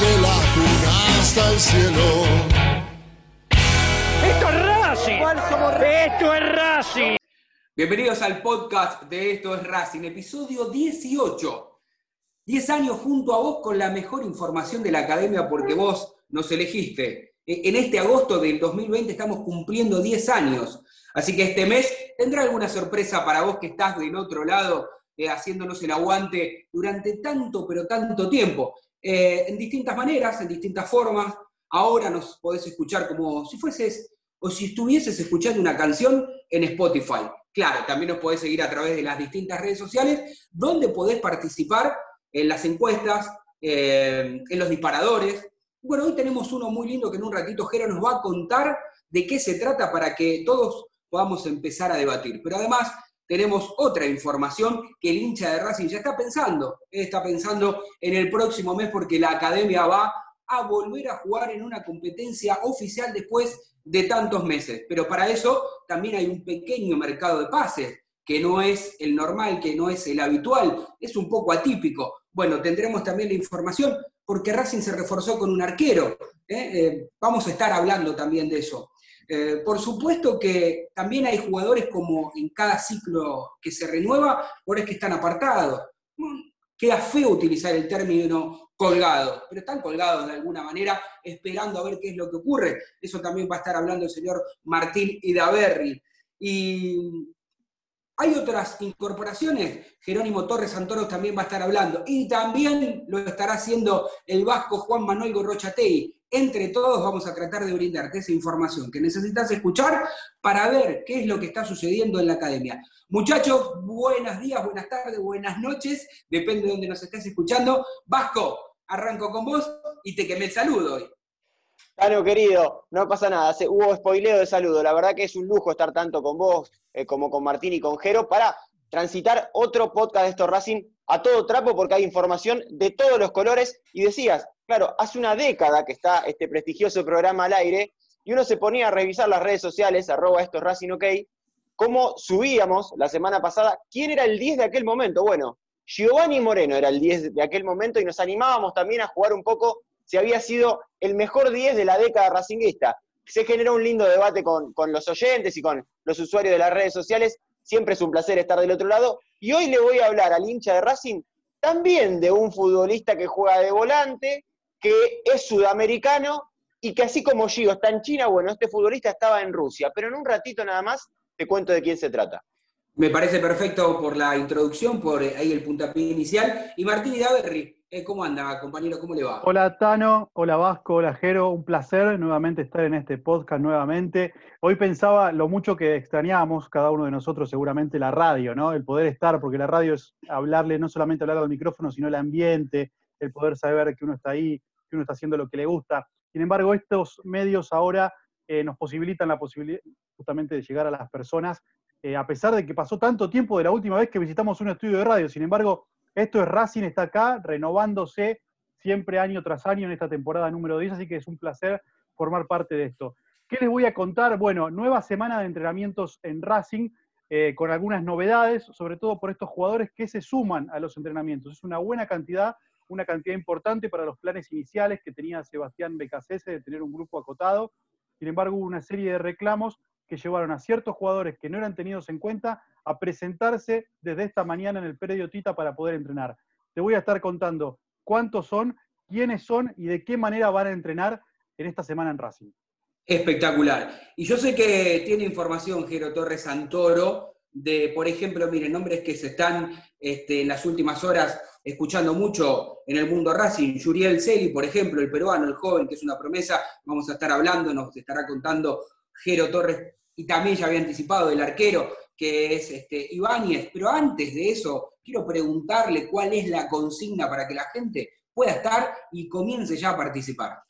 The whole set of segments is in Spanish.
Desde la cuna hasta el cielo. Esto es Racing. Esto es Racing. Bienvenidos al podcast de Esto es Racing, episodio 18. 10 años junto a vos con la mejor información de la academia porque vos nos elegiste. E, en este agosto del 2020 estamos cumpliendo 10 años, así que este mes tendrá alguna sorpresa para vos que estás del otro lado eh, haciéndonos el aguante durante tanto, pero tanto tiempo. Eh, en distintas maneras, en distintas formas. Ahora nos podés escuchar como si fueses o si estuvieses escuchando una canción en Spotify. Claro, también nos podés seguir a través de las distintas redes sociales, donde podés participar en las encuestas, eh, en los disparadores, bueno, hoy tenemos uno muy lindo que en un ratito Jero nos va a contar de qué se trata para que todos podamos empezar a debatir. Pero además tenemos otra información que el hincha de Racing ya está pensando. Está pensando en el próximo mes porque la academia va a volver a jugar en una competencia oficial después de tantos meses. Pero para eso también hay un pequeño mercado de pases que no es el normal, que no es el habitual, es un poco atípico. Bueno, tendremos también la información porque Racing se reforzó con un arquero. ¿eh? Eh, vamos a estar hablando también de eso. Eh, por supuesto que también hay jugadores como en cada ciclo que se renueva, es que están apartados. Mm, queda feo utilizar el término colgado, pero están colgados de alguna manera esperando a ver qué es lo que ocurre. Eso también va a estar hablando el señor Martín Idaverri. Y hay otras incorporaciones, Jerónimo Torres Santoros también va a estar hablando, y también lo estará haciendo el vasco Juan Manuel Gorrochatei. Entre todos vamos a tratar de brindarte esa información que necesitas escuchar para ver qué es lo que está sucediendo en la academia. Muchachos, buenos días, buenas tardes, buenas noches, depende de donde nos estés escuchando. Vasco, arranco con vos y te quemé el saludo hoy. Querido, no pasa nada, hubo spoileo de saludo. La verdad que es un lujo estar tanto con vos eh, como con Martín y con Jero para transitar otro podcast de estos Racing a todo trapo porque hay información de todos los colores. Y decías, claro, hace una década que está este prestigioso programa al aire y uno se ponía a revisar las redes sociales, arroba estos Racing OK, cómo subíamos la semana pasada, quién era el 10 de aquel momento. Bueno, Giovanni Moreno era el 10 de aquel momento y nos animábamos también a jugar un poco si había sido el mejor 10 de la década racinguista. se generó un lindo debate con, con los oyentes y con los usuarios de las redes sociales. Siempre es un placer estar del otro lado. Y hoy le voy a hablar al hincha de Racing también de un futbolista que juega de volante, que es sudamericano y que así como Gio está en China, bueno, este futbolista estaba en Rusia. Pero en un ratito nada más te cuento de quién se trata. Me parece perfecto por la introducción, por ahí el puntapié inicial. Y Martín Idaverri, eh, ¿cómo anda, compañero? ¿Cómo le va? Hola Tano, hola Vasco, hola Jero, un placer nuevamente estar en este podcast nuevamente. Hoy pensaba lo mucho que extrañábamos cada uno de nosotros seguramente la radio, ¿no? El poder estar, porque la radio es hablarle, no solamente hablar al micrófono, sino el ambiente, el poder saber que uno está ahí, que uno está haciendo lo que le gusta. Sin embargo, estos medios ahora eh, nos posibilitan la posibilidad justamente de llegar a las personas eh, a pesar de que pasó tanto tiempo de la última vez que visitamos un estudio de radio. Sin embargo, esto es Racing, está acá, renovándose siempre año tras año en esta temporada número 10, así que es un placer formar parte de esto. ¿Qué les voy a contar? Bueno, nueva semana de entrenamientos en Racing, eh, con algunas novedades, sobre todo por estos jugadores que se suman a los entrenamientos. Es una buena cantidad, una cantidad importante para los planes iniciales que tenía Sebastián Becasese de tener un grupo acotado. Sin embargo, hubo una serie de reclamos que llevaron a ciertos jugadores que no eran tenidos en cuenta a presentarse desde esta mañana en el predio Tita para poder entrenar. Te voy a estar contando cuántos son, quiénes son y de qué manera van a entrenar en esta semana en Racing. Espectacular. Y yo sé que tiene información Jero Torres Santoro de, por ejemplo, miren, nombres que se están este, en las últimas horas escuchando mucho en el mundo Racing. Yuriel Celi, por ejemplo, el peruano, el joven, que es una promesa, vamos a estar hablando, nos estará contando Jero Torres y también ya había anticipado el arquero, que es este, Ibáñez. Pero antes de eso, quiero preguntarle cuál es la consigna para que la gente pueda estar y comience ya a participar.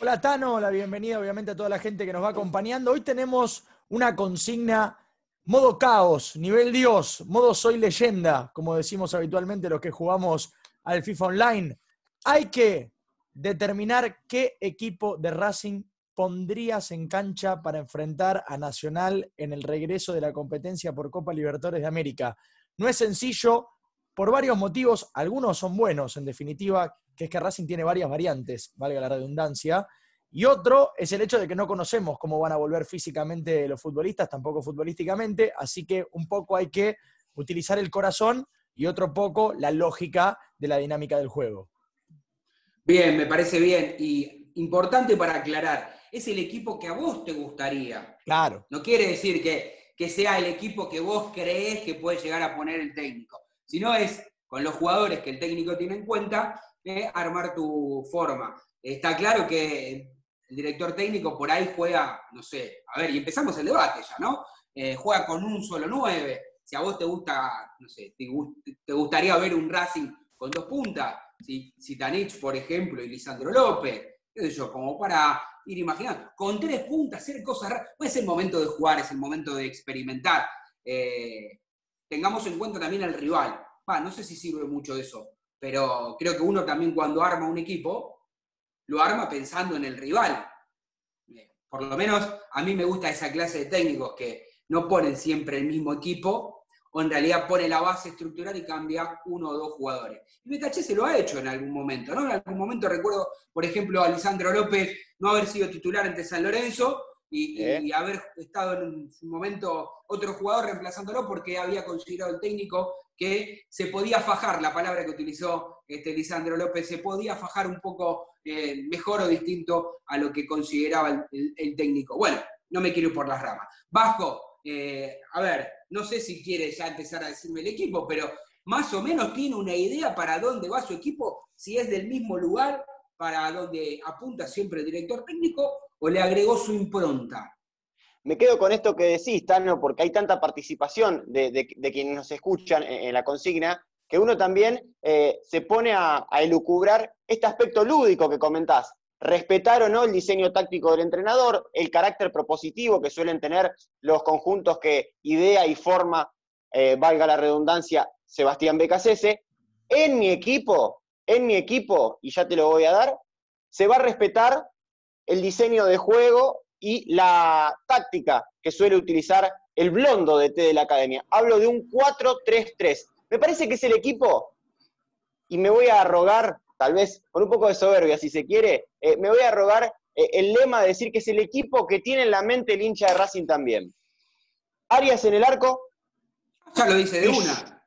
Hola Tano, la bienvenida obviamente a toda la gente que nos va acompañando. Hoy tenemos una consigna modo caos, nivel Dios, modo soy leyenda, como decimos habitualmente los que jugamos al FIFA Online. Hay que determinar qué equipo de Racing pondrías en cancha para enfrentar a Nacional en el regreso de la competencia por Copa Libertadores de América? No es sencillo por varios motivos, algunos son buenos en definitiva, que es que Racing tiene varias variantes, valga la redundancia, y otro es el hecho de que no conocemos cómo van a volver físicamente los futbolistas, tampoco futbolísticamente, así que un poco hay que utilizar el corazón y otro poco la lógica de la dinámica del juego. Bien, me parece bien. Y importante para aclarar, es el equipo que a vos te gustaría. Claro. No quiere decir que, que sea el equipo que vos creés que puede llegar a poner el técnico, sino es con los jugadores que el técnico tiene en cuenta, eh, armar tu forma. Está claro que el director técnico por ahí juega, no sé, a ver, y empezamos el debate ya, ¿no? Eh, juega con un solo nueve. Si a vos te gusta, no sé, te, gustaría ver un Racing con dos puntas, si, si Tanich, por ejemplo, y Lisandro López, qué sé yo, como para ir imaginando. Con tres puntas, hacer cosas raras. Pues es el momento de jugar, es el momento de experimentar. Eh, tengamos en cuenta también al rival. no sé si sirve mucho eso, pero creo que uno también cuando arma un equipo, lo arma pensando en el rival. Eh, por lo menos a mí me gusta esa clase de técnicos que no ponen siempre el mismo equipo, o en realidad pone la base estructural y cambia uno o dos jugadores. Y Becaché se lo ha hecho en algún momento, ¿no? En algún momento recuerdo, por ejemplo, a Lisandro López no haber sido titular ante San Lorenzo y, haber estado en un momento otro jugador reemplazándolo porque había considerado el técnico que se podía fajar, la palabra que utilizó este Lisandro López, se podía fajar un poco eh, mejor o distinto a lo que consideraba el, técnico. Bueno, no me quiero ir por las ramas. Vasco, eh, a ver, no sé si quiere ya empezar a decirme el equipo, pero más o menos tiene una idea para dónde va su equipo, si es del mismo lugar para donde apunta siempre el director técnico o le agregó su impronta. Me quedo con esto que decís, Tano, porque hay tanta participación de, quienes nos escuchan en, la consigna, que uno también eh, se pone a, elucubrar este aspecto lúdico que comentás respetar o no el diseño táctico del entrenador, el carácter propositivo que suelen tener los conjuntos que idea y forma, eh, valga la redundancia, Sebastián Becasese. En mi equipo, en mi equipo, y ya te lo voy a dar, se va a respetar el diseño de juego y la táctica que suele utilizar el blondo de T de la academia. Hablo de un 4-3-3. Me parece que es el equipo, y me voy a arrogar tal vez con un poco de soberbia, si se quiere, eh, me voy a rogar eh, el lema de decir que es el equipo que tiene en la mente el hincha de Racing también. Arias en el arco, Ya lo dice de una.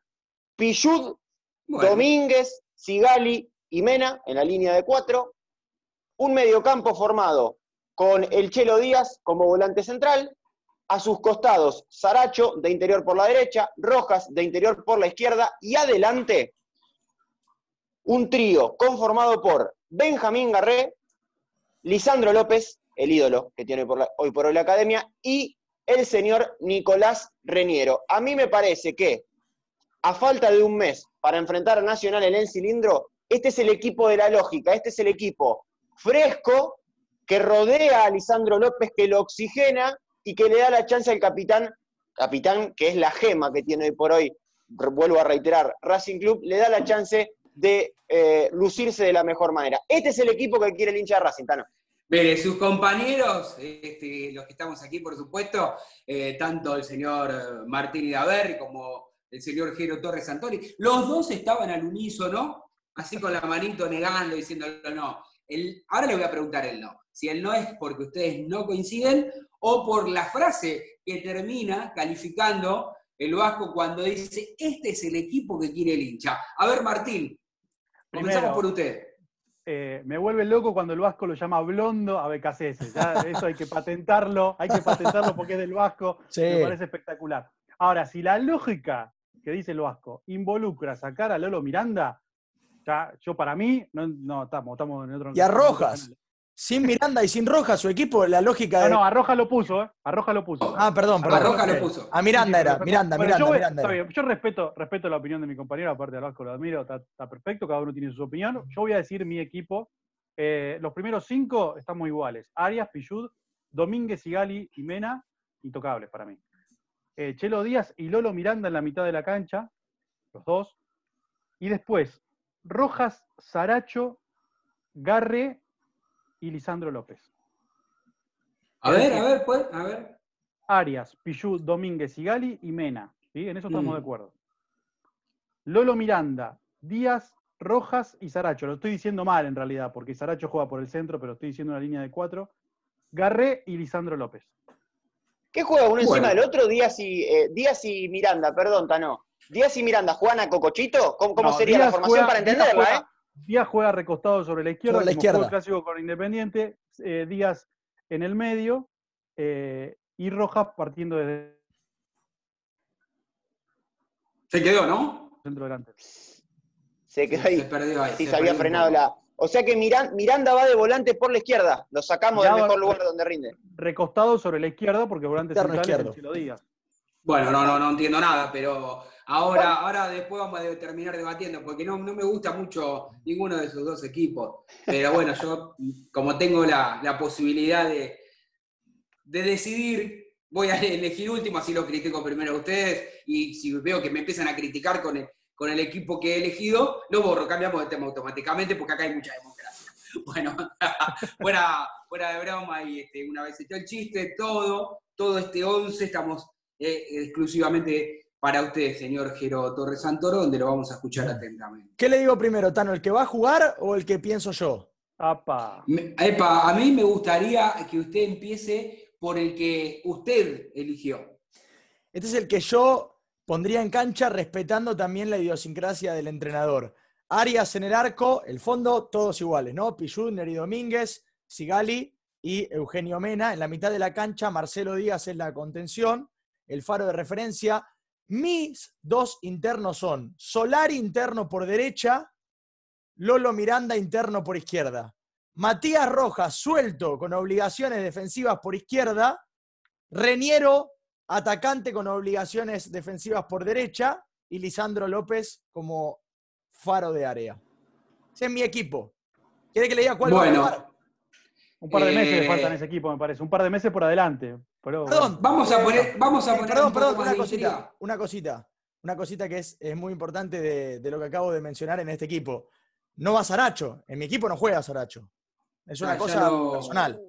Pillud, Bueno, Domínguez, Sigali y Mena en la línea de cuatro. Un mediocampo formado con el Chelo Díaz como volante central. A sus costados, Saracho de interior por la derecha, Rojas de interior por la izquierda y adelante un trío conformado por Benjamín Garré, Lisandro López, el ídolo que tiene hoy por hoy la academia, y el señor Nicolás Reñero. A mí me parece que a falta de un mes para enfrentar a Nacional en el cilindro, este es el equipo de la lógica, este es el equipo fresco que rodea a Lisandro López, que lo oxigena y que le da la chance al capitán, capitán que es la gema que tiene hoy por hoy, vuelvo a reiterar, Racing Club, le da la chance de eh, lucirse de la mejor manera. Este es el equipo que quiere el hincha de Racing, Tano. Mire, sus compañeros, este, los que estamos aquí, por supuesto, eh, tanto el señor eh, Martín Idaverri como el señor Jero Torres Santori, los dos estaban al unísono, así con la manito negando, diciéndolo no. El- ahora le voy a preguntar el no. Si el no es porque ustedes no coinciden o por la frase que termina calificando el Vasco cuando dice, este es el equipo que quiere el hincha. A ver, Martín, comenzamos Primero, por usted. eh, me vuelve loco cuando el Vasco lo llama blondo a BKCS. Ya eso hay que patentarlo, hay que patentarlo porque es del Vasco. Sí. Me parece espectacular. Ahora, si la lógica que dice el Vasco involucra sacar a Lolo Miranda, ya, yo para mí, no, no estamos, estamos en otro. Y a Rojas. Sin Miranda y sin Rojas, su equipo, la lógica No, de. no, a Roja lo puso, ¿eh? A Roja lo puso. Ah, perdón, A perdón. Rojas lo Ok. puso. A Miranda era, Miranda, bueno, Miranda, yo, Miranda. está era. bien, yo respeto, respeto la opinión de mi compañero, aparte del Vasco lo admiro, está, está perfecto, cada uno tiene su opinión. Yo voy a decir mi equipo. Eh, los primeros cinco estamos iguales. Arias, Pillud, Domínguez, Sigali y Mena, intocables para mí. Eh, Chelo Díaz y Lolo Miranda en la mitad de la cancha, los dos. Y después, Rojas, Saracho, Garre y Lisandro López. A ver, a ver, pues, a ver. Arias, Pichu, Domínguez, Sigali y Mena. ¿sí? En eso estamos Mm. de acuerdo. Lolo Miranda, Díaz, Rojas y Saracho. Lo estoy diciendo mal en realidad, porque Saracho juega por el centro, pero estoy diciendo una línea de cuatro. Garré y Lisandro López. ¿Qué juega uno encima del otro? Díaz y, eh, Díaz y Miranda, perdón, Tano. ¿Díaz y Miranda juegan a Cocochito? ¿Cómo, cómo No, sería la formación juega- para Díaz entenderla, juega- eh? Díaz juega recostado sobre la izquierda, Sobre la como jugó izquierda. el clásico con Independiente. eh, Díaz en el medio eh, y Rojas partiendo desde Se quedó, ¿no? centro delante. Se quedó Se ahí. perdió ahí. Sí, se se había frenado la. O sea que Miran- Miranda va de volante por la izquierda. Lo sacamos Ya del mejor lugar donde rinde. Recostado sobre la izquierda, porque volante central es el izquierdo. Chelo Díaz. Bueno, no, no, no entiendo nada, pero ahora, ahora después vamos a terminar debatiendo, porque no, no me gusta mucho ninguno de esos dos equipos. Pero bueno, yo como tengo la, la posibilidad de, de decidir, voy a elegir último, así lo critico primero a ustedes, y si veo que me empiezan a criticar con el, con el equipo que he elegido, lo borro, cambiamos de tema automáticamente, porque acá hay mucha democracia. Bueno, fuera, fuera de broma, y este, una vez hecho el chiste, todo, todo este 11 estamos eh, exclusivamente para usted, señor Jero Torres Santoro, donde lo vamos a escuchar atentamente. ¿Qué le digo primero, Tano? ¿El que va a jugar o el que pienso yo? ¡Apa! Me- epa, a mí me gustaría que usted empiece por el que usted eligió. Este es el que yo pondría en cancha respetando también la idiosincrasia del entrenador. Arias en el arco, el fondo, todos iguales, ¿no? Pichud, Neri Domínguez, Sigali y Eugenio Mena. En la mitad de la cancha, Marcelo Díaz es la contención, el faro de referencia. Mis dos internos son Solari interno por derecha, Lolo Miranda interno por izquierda. Matías Rojas suelto con obligaciones defensivas por izquierda. Reniero atacante con obligaciones defensivas por derecha y Lisandro López como faro de área. Ese es mi equipo. ¿Quiere que le diga cuál va a Bueno. jugar? Un par de meses Eh, le faltan a ese equipo, me parece. Un par de meses por adelante. Pero, Perdón, Vamos a eh, poner, vamos a eh, poner perdón, un poco perdón, más una de cosita, intriga. una cosita, una cosita que es, es muy importante de, de lo que acabo de mencionar en este equipo. No va Saracho, en mi equipo no juega Saracho. Es una Ah, ya cosa lo- personal.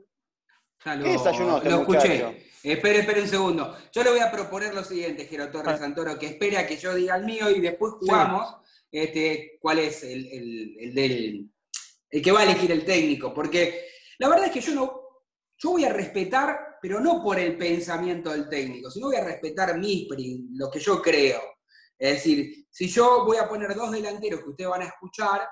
Ya lo, ¿Qué desayunó este lo escuché. Espere, espere un segundo. Yo le voy a proponer lo siguiente, Jero Torres Ah. Santoro, que espere a que yo diga el mío y después jugamos este, cuál es el, el- el del, el que va a elegir el técnico. Porque La verdad es que yo no, yo voy a respetar, pero no por el pensamiento del técnico, sino voy a respetar mis, lo que yo creo. Es decir, si yo voy a poner dos delanteros que ustedes van a escuchar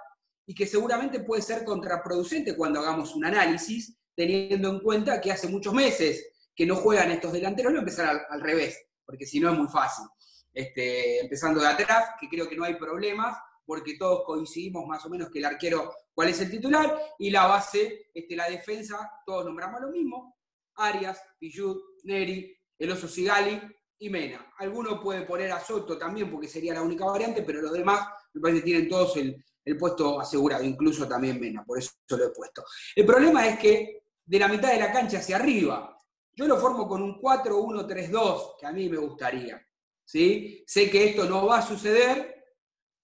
y que seguramente puede ser contraproducente cuando hagamos un análisis, teniendo en cuenta que hace muchos meses que no juegan estos delanteros, no empezar al, revés, porque si no es muy fácil. Este, empezando de atrás, que creo que no hay problemas, porque todos coincidimos más o menos que el arquero, cuál es el titular, y la base, este, la defensa, todos nombramos lo mismo, Arias, Pillud, Neri, el oso Sigali y Mena. Alguno puede poner a Soto también, porque sería la única variante, pero los demás me parece que tienen todos el, el puesto asegurado, incluso también Mena, por eso lo he puesto. El problema es que de la mitad de la cancha hacia arriba, yo lo formo con un 4-1-3-2, que a mí me gustaría. ¿sí? Sé que esto no va a suceder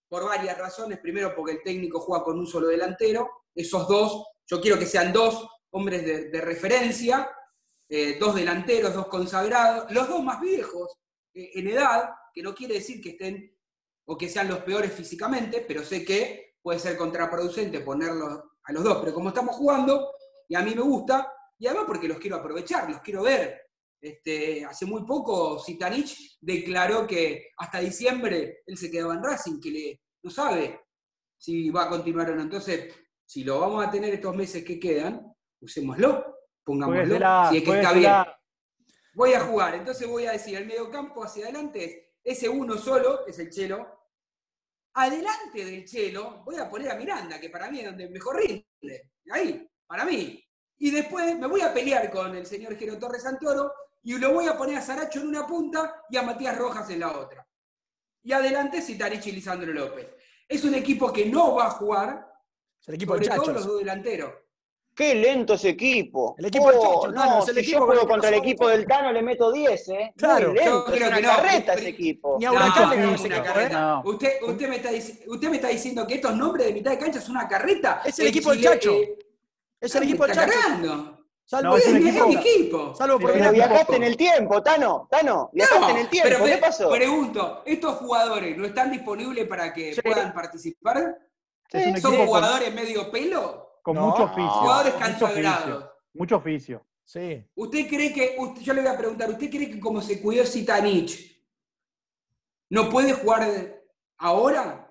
por varias razones. Primero, porque el técnico juega con un solo delantero. Esos dos, yo quiero que sean dos hombres de, referencia, eh, dos delanteros, dos consagrados, los dos más viejos eh, en edad, que no quiere decir que estén o que sean los peores físicamente, pero sé que puede ser contraproducente ponerlos a los dos. Pero como estamos jugando, y a mí me gusta, y además porque los quiero aprovechar, los quiero ver. Este, hace muy poco Zitanich declaró que hasta diciembre él se quedaba en Racing, que le, no sabe si va a continuar o no. Entonces, si lo vamos a tener estos meses que quedan, usémoslo, pongámoslo, si es que está bien. Voy a jugar, entonces voy a decir, el medio campo hacia adelante es ese uno solo, es el Chelo. Adelante del Chelo voy a poner a Miranda, que para mí es donde mejor rinde. Ahí, para mí. Y después me voy a pelear con el señor Gero Torres Santoro y lo voy a poner a Saracho en una punta y a Matías Rojas en la otra. Y adelante Citarichi y Lisandro López. Es un equipo que no va a jugar, es el equipo de todos los dos delanteros. Qué lento ese equipo. El equipo oh, no, si yo juego contra el equipo del Tano le meto 10, ¿eh? Claro, lento, es una carreta ese equipo. Ni a Huracán le es una carreta. Usted, usted, me está, usted me está diciendo que estos nombres de mitad de cancha es una carreta. Es el, equipo del Chacho. Eh, es el equipo del Chacho. Salvo no, es el equipo. equipo. Salvo por pero viajaste en el tiempo, Tano, Tano, viajaste en el tiempo, pero ¿qué pasó? Pregunto, ¿estos jugadores no están disponibles para que puedan participar? ¿Son jugadores medio pelo? Con mucho oficio. Jugadores. Mucho oficio. Sí. ¿Usted cree que, yo le voy a preguntar, ¿usted cree que como se cuidó Zitanich, no puede jugar ahora?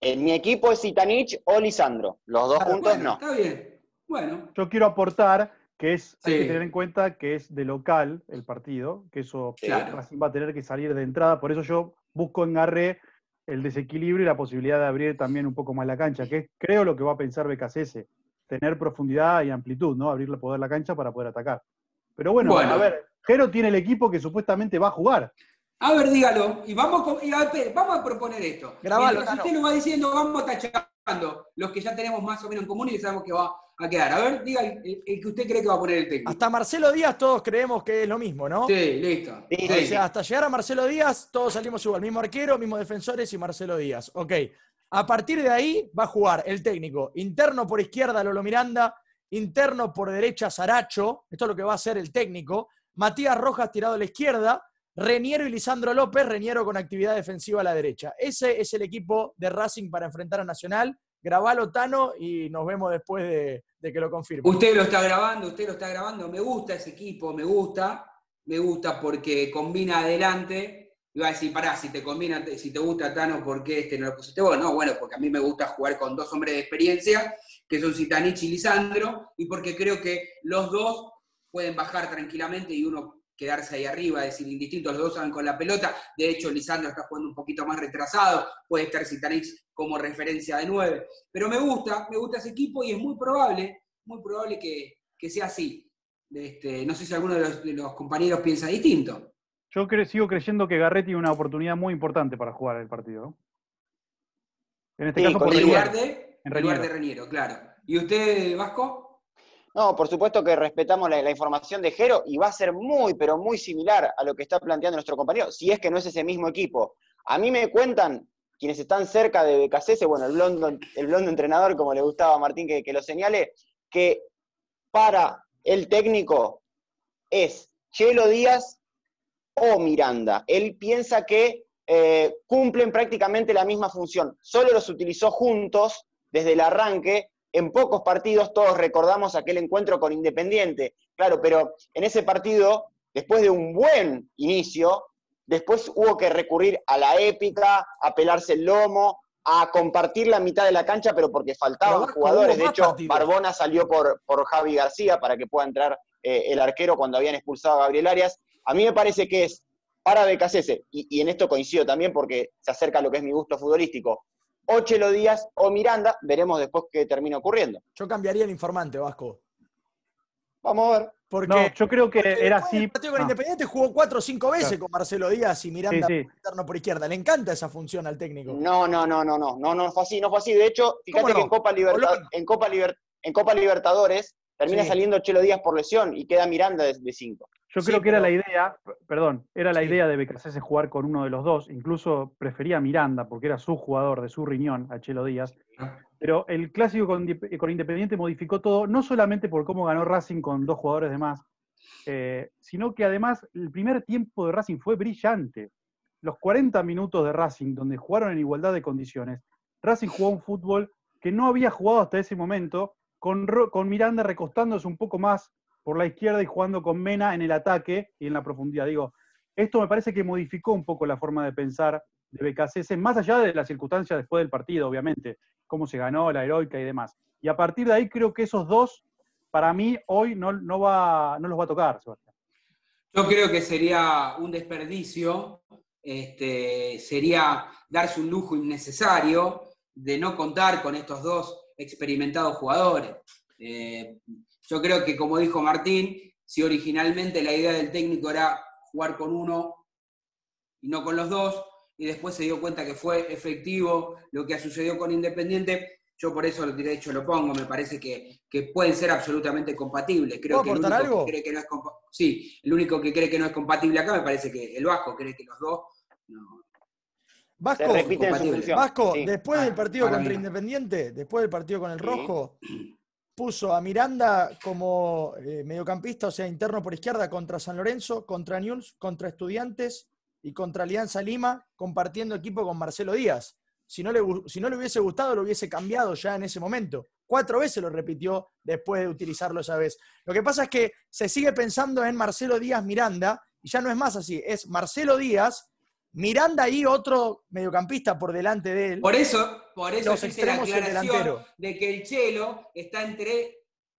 En mi equipo es Zitanich o Lisandro. Los dos juntos no. Está bien. Bueno. Yo quiero aportar que es, hay que tener en cuenta que es de local el partido, que eso va a tener que salir de entrada. Por eso yo busco en Garré el desequilibrio y la posibilidad de abrir también un poco más la cancha, que es creo lo que va a pensar BKCS, tener profundidad y amplitud, ¿no? Abrirle poder la cancha para poder atacar. Pero bueno, a ver, Jero tiene el equipo que supuestamente va a jugar. A ver, dígalo. Y vamos, a, vamos a proponer esto. Grabalo, si usted nos va diciendo, vamos tachando los que ya tenemos más o menos en común y sabemos que va a quedar. A ver, diga el, que usted cree que va a poner el técnico. Hasta Marcelo Díaz todos creemos que es lo mismo, ¿no? Sí, listo. O sea, hasta llegar a Marcelo Díaz, todos salimos igual. Mismo arquero, mismo defensores y Marcelo Díaz. Ok. A partir de ahí va a jugar el técnico interno por izquierda Lolo Miranda, interno por derecha Saracho, esto es lo que va a hacer el técnico, Matías Rojas tirado a la izquierda, Reniero y Lisandro López, Reniero con actividad defensiva a la derecha. Ese es el equipo de Racing para enfrentar a Nacional. Grabalo, Tano, y nos vemos después de, que lo confirme. Usted lo está grabando, usted lo está grabando. Me gusta ese equipo, me gusta. Me gusta porque combina adelante. Iba a decir, pará, si te combina, si te gusta Tano, ¿por qué este no lo pusiste vos? No, bueno, porque a mí me gusta jugar con dos hombres de experiencia, que son Citanich y Lisandro, y porque creo que los dos pueden bajar tranquilamente y uno quedarse ahí arriba, es decir, indistintos, los dos saben con la pelota. De hecho, Lisandro está jugando un poquito más retrasado, puede estar Citanix como referencia de nueve. Pero me gusta, me gusta ese equipo y es muy probable, muy probable que, sea así. Este, no sé si alguno de los, compañeros piensa distinto. Yo sigo creyendo que Garretti tiene una oportunidad muy importante para jugar el partido. En este caso, por en lugar de, en lugar de Reniero, claro. ¿Y usted, Vasco? No, por supuesto que respetamos la, información de Jero y va a ser muy, pero muy similar a lo que está planteando nuestro compañero, si es que no es ese mismo equipo. A mí me cuentan quienes están cerca de BKC, bueno, el blondo, el entrenador, como le gustaba a Martín que, lo señale, que para el técnico es Chelo Díaz o Miranda. Él piensa que eh, cumplen prácticamente la misma función, solo los utilizó juntos desde el arranque en pocos partidos, todos recordamos aquel encuentro con Independiente, claro, pero en ese partido, después de un buen inicio, después hubo que recurrir a la épica, a pelarse el lomo, a compartir la mitad de la cancha, pero porque faltaban Pero, jugadores. De hecho, partidos. Barbona salió por, por Javi García para que pueda entrar eh, el arquero cuando habían expulsado a Gabriel Arias. A mí me parece que es para Becasese, y, y en esto coincido también porque se acerca a lo que es mi gusto futbolístico, o Chelo Díaz o Miranda, veremos después qué termina ocurriendo. Yo cambiaría el informante, Vasco. Vamos a ver. Porque, No, yo creo que era así. partido con ah, Independiente jugó cuatro o cinco veces Claro. con Marcelo Díaz y Miranda Sí, sí. por interno por izquierda. Le encanta esa función al técnico. No, no, no, no, no, no, no fue así, no fue así. De hecho, fíjate que en Copa, Liberta- Colón. en, Copa Liber- en Copa Libertadores termina Sí. saliendo Chelo Díaz por lesión y queda Miranda de 5. Yo Sí, creo que era la idea, perdón, era la Sí. idea de Becasese jugar con uno de los dos. Incluso prefería a Miranda porque era su jugador de su riñón, a Chelo Díaz. Pero el clásico con Independiente modificó todo, no solamente por cómo ganó Racing con dos jugadores de más, eh, sino que además el primer tiempo de Racing fue brillante. Los 40 minutos de Racing, donde jugaron en igualdad de condiciones, Racing jugó un fútbol que no había jugado hasta ese momento, con, con Miranda recostándose un poco más por la izquierda y jugando con Mena en el ataque y en la profundidad. Digo, esto me parece que modificó un poco la forma de pensar de BKCS, más allá de las circunstancias después del partido, obviamente, cómo se ganó, la heroica y demás. Y a partir de ahí creo que esos dos, para mí, hoy no, no, va, no los va a tocar, Sebastián. Yo creo que sería un desperdicio, este, sería darse un lujo innecesario de no contar con estos dos experimentados jugadores. Eh, yo creo que, como dijo Martín, si originalmente la idea del técnico era jugar con uno y no con los dos, y después se dio cuenta que fue efectivo lo que sucedió con Independiente, yo por eso de hecho lo pongo, me parece que, que pueden ser absolutamente compatibles. Creo ¿Puedo que el aportar único algo? que cree que no es sí, el único que cree que no es compatible acá me parece que el Vasco cree que los dos no. Vasco. Vasco, Sí. después Ah, del partido para contra mí. Independiente, después del partido con el Sí. Rojo, puso a Miranda como eh, mediocampista, o sea, interno por izquierda contra San Lorenzo, contra News, contra Estudiantes y contra Alianza Lima, compartiendo equipo con Marcelo Díaz. Si no, le, si no le hubiese gustado, lo hubiese cambiado ya en ese momento. Cuatro veces lo repitió después de utilizarlo esa vez. Lo que pasa es que se sigue pensando en Marcelo Díaz Miranda, y ya no es más así, es Marcelo Díaz, Miranda y otro mediocampista por delante de él. Por eso, por eso Los hice la extremos y el aclaración delantero. de que el Chelo está entre,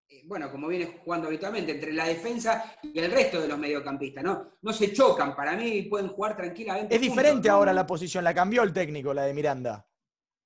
eh, bueno, como viene jugando habitualmente, entre la defensa y el resto de los mediocampistas, ¿no? No se chocan, para mí pueden jugar tranquilamente. Es juntos, diferente ¿no? ahora la posición, la cambió el técnico, la de Miranda.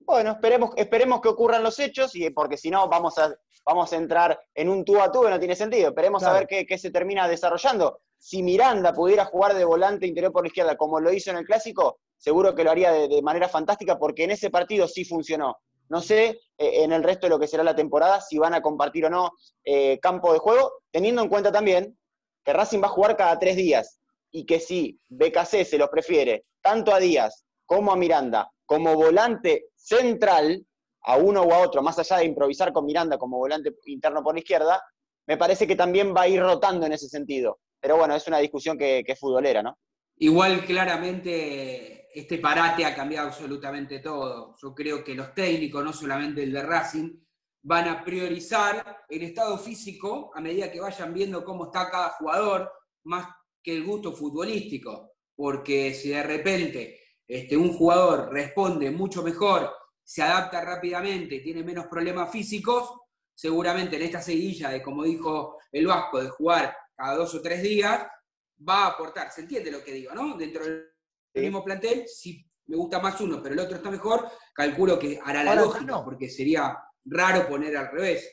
Bueno, esperemos, esperemos que ocurran los hechos, y porque si no vamos a, vamos a entrar en un tú a tú que no tiene sentido. Esperemos Claro. a ver qué, qué se termina desarrollando. Si Miranda pudiera jugar de volante interior por la izquierda como lo hizo en el clásico, seguro que lo haría de, manera fantástica porque en ese partido sí funcionó. No sé eh, en el resto de lo que será la temporada si van a compartir o no eh, campo de juego, teniendo en cuenta también que Racing va a jugar cada tres días y que si BKC se los prefiere tanto a Díaz como a Miranda como volante central, a uno o a otro, más allá de improvisar con Miranda como volante interno por la izquierda, me parece que también va a ir rotando en ese sentido. Pero bueno, es una discusión que, es futbolera, ¿no? Igual claramente este parate ha cambiado absolutamente todo. Yo creo que los técnicos, no solamente el de Racing, van a priorizar el estado físico a medida que vayan viendo cómo está cada jugador, más que el gusto futbolístico. Porque si de repente este, un jugador responde mucho mejor, se adapta rápidamente, tiene menos problemas físicos, seguramente en esta seguilla de, como dijo el Vasco, de jugar cada dos o tres días, va a aportar. ¿Se entiende lo que digo, no? Dentro del Sí. mismo plantel, si me gusta más uno, pero el otro está mejor, calculo que hará la Ahora, lógica, Tano. porque sería raro poner al revés.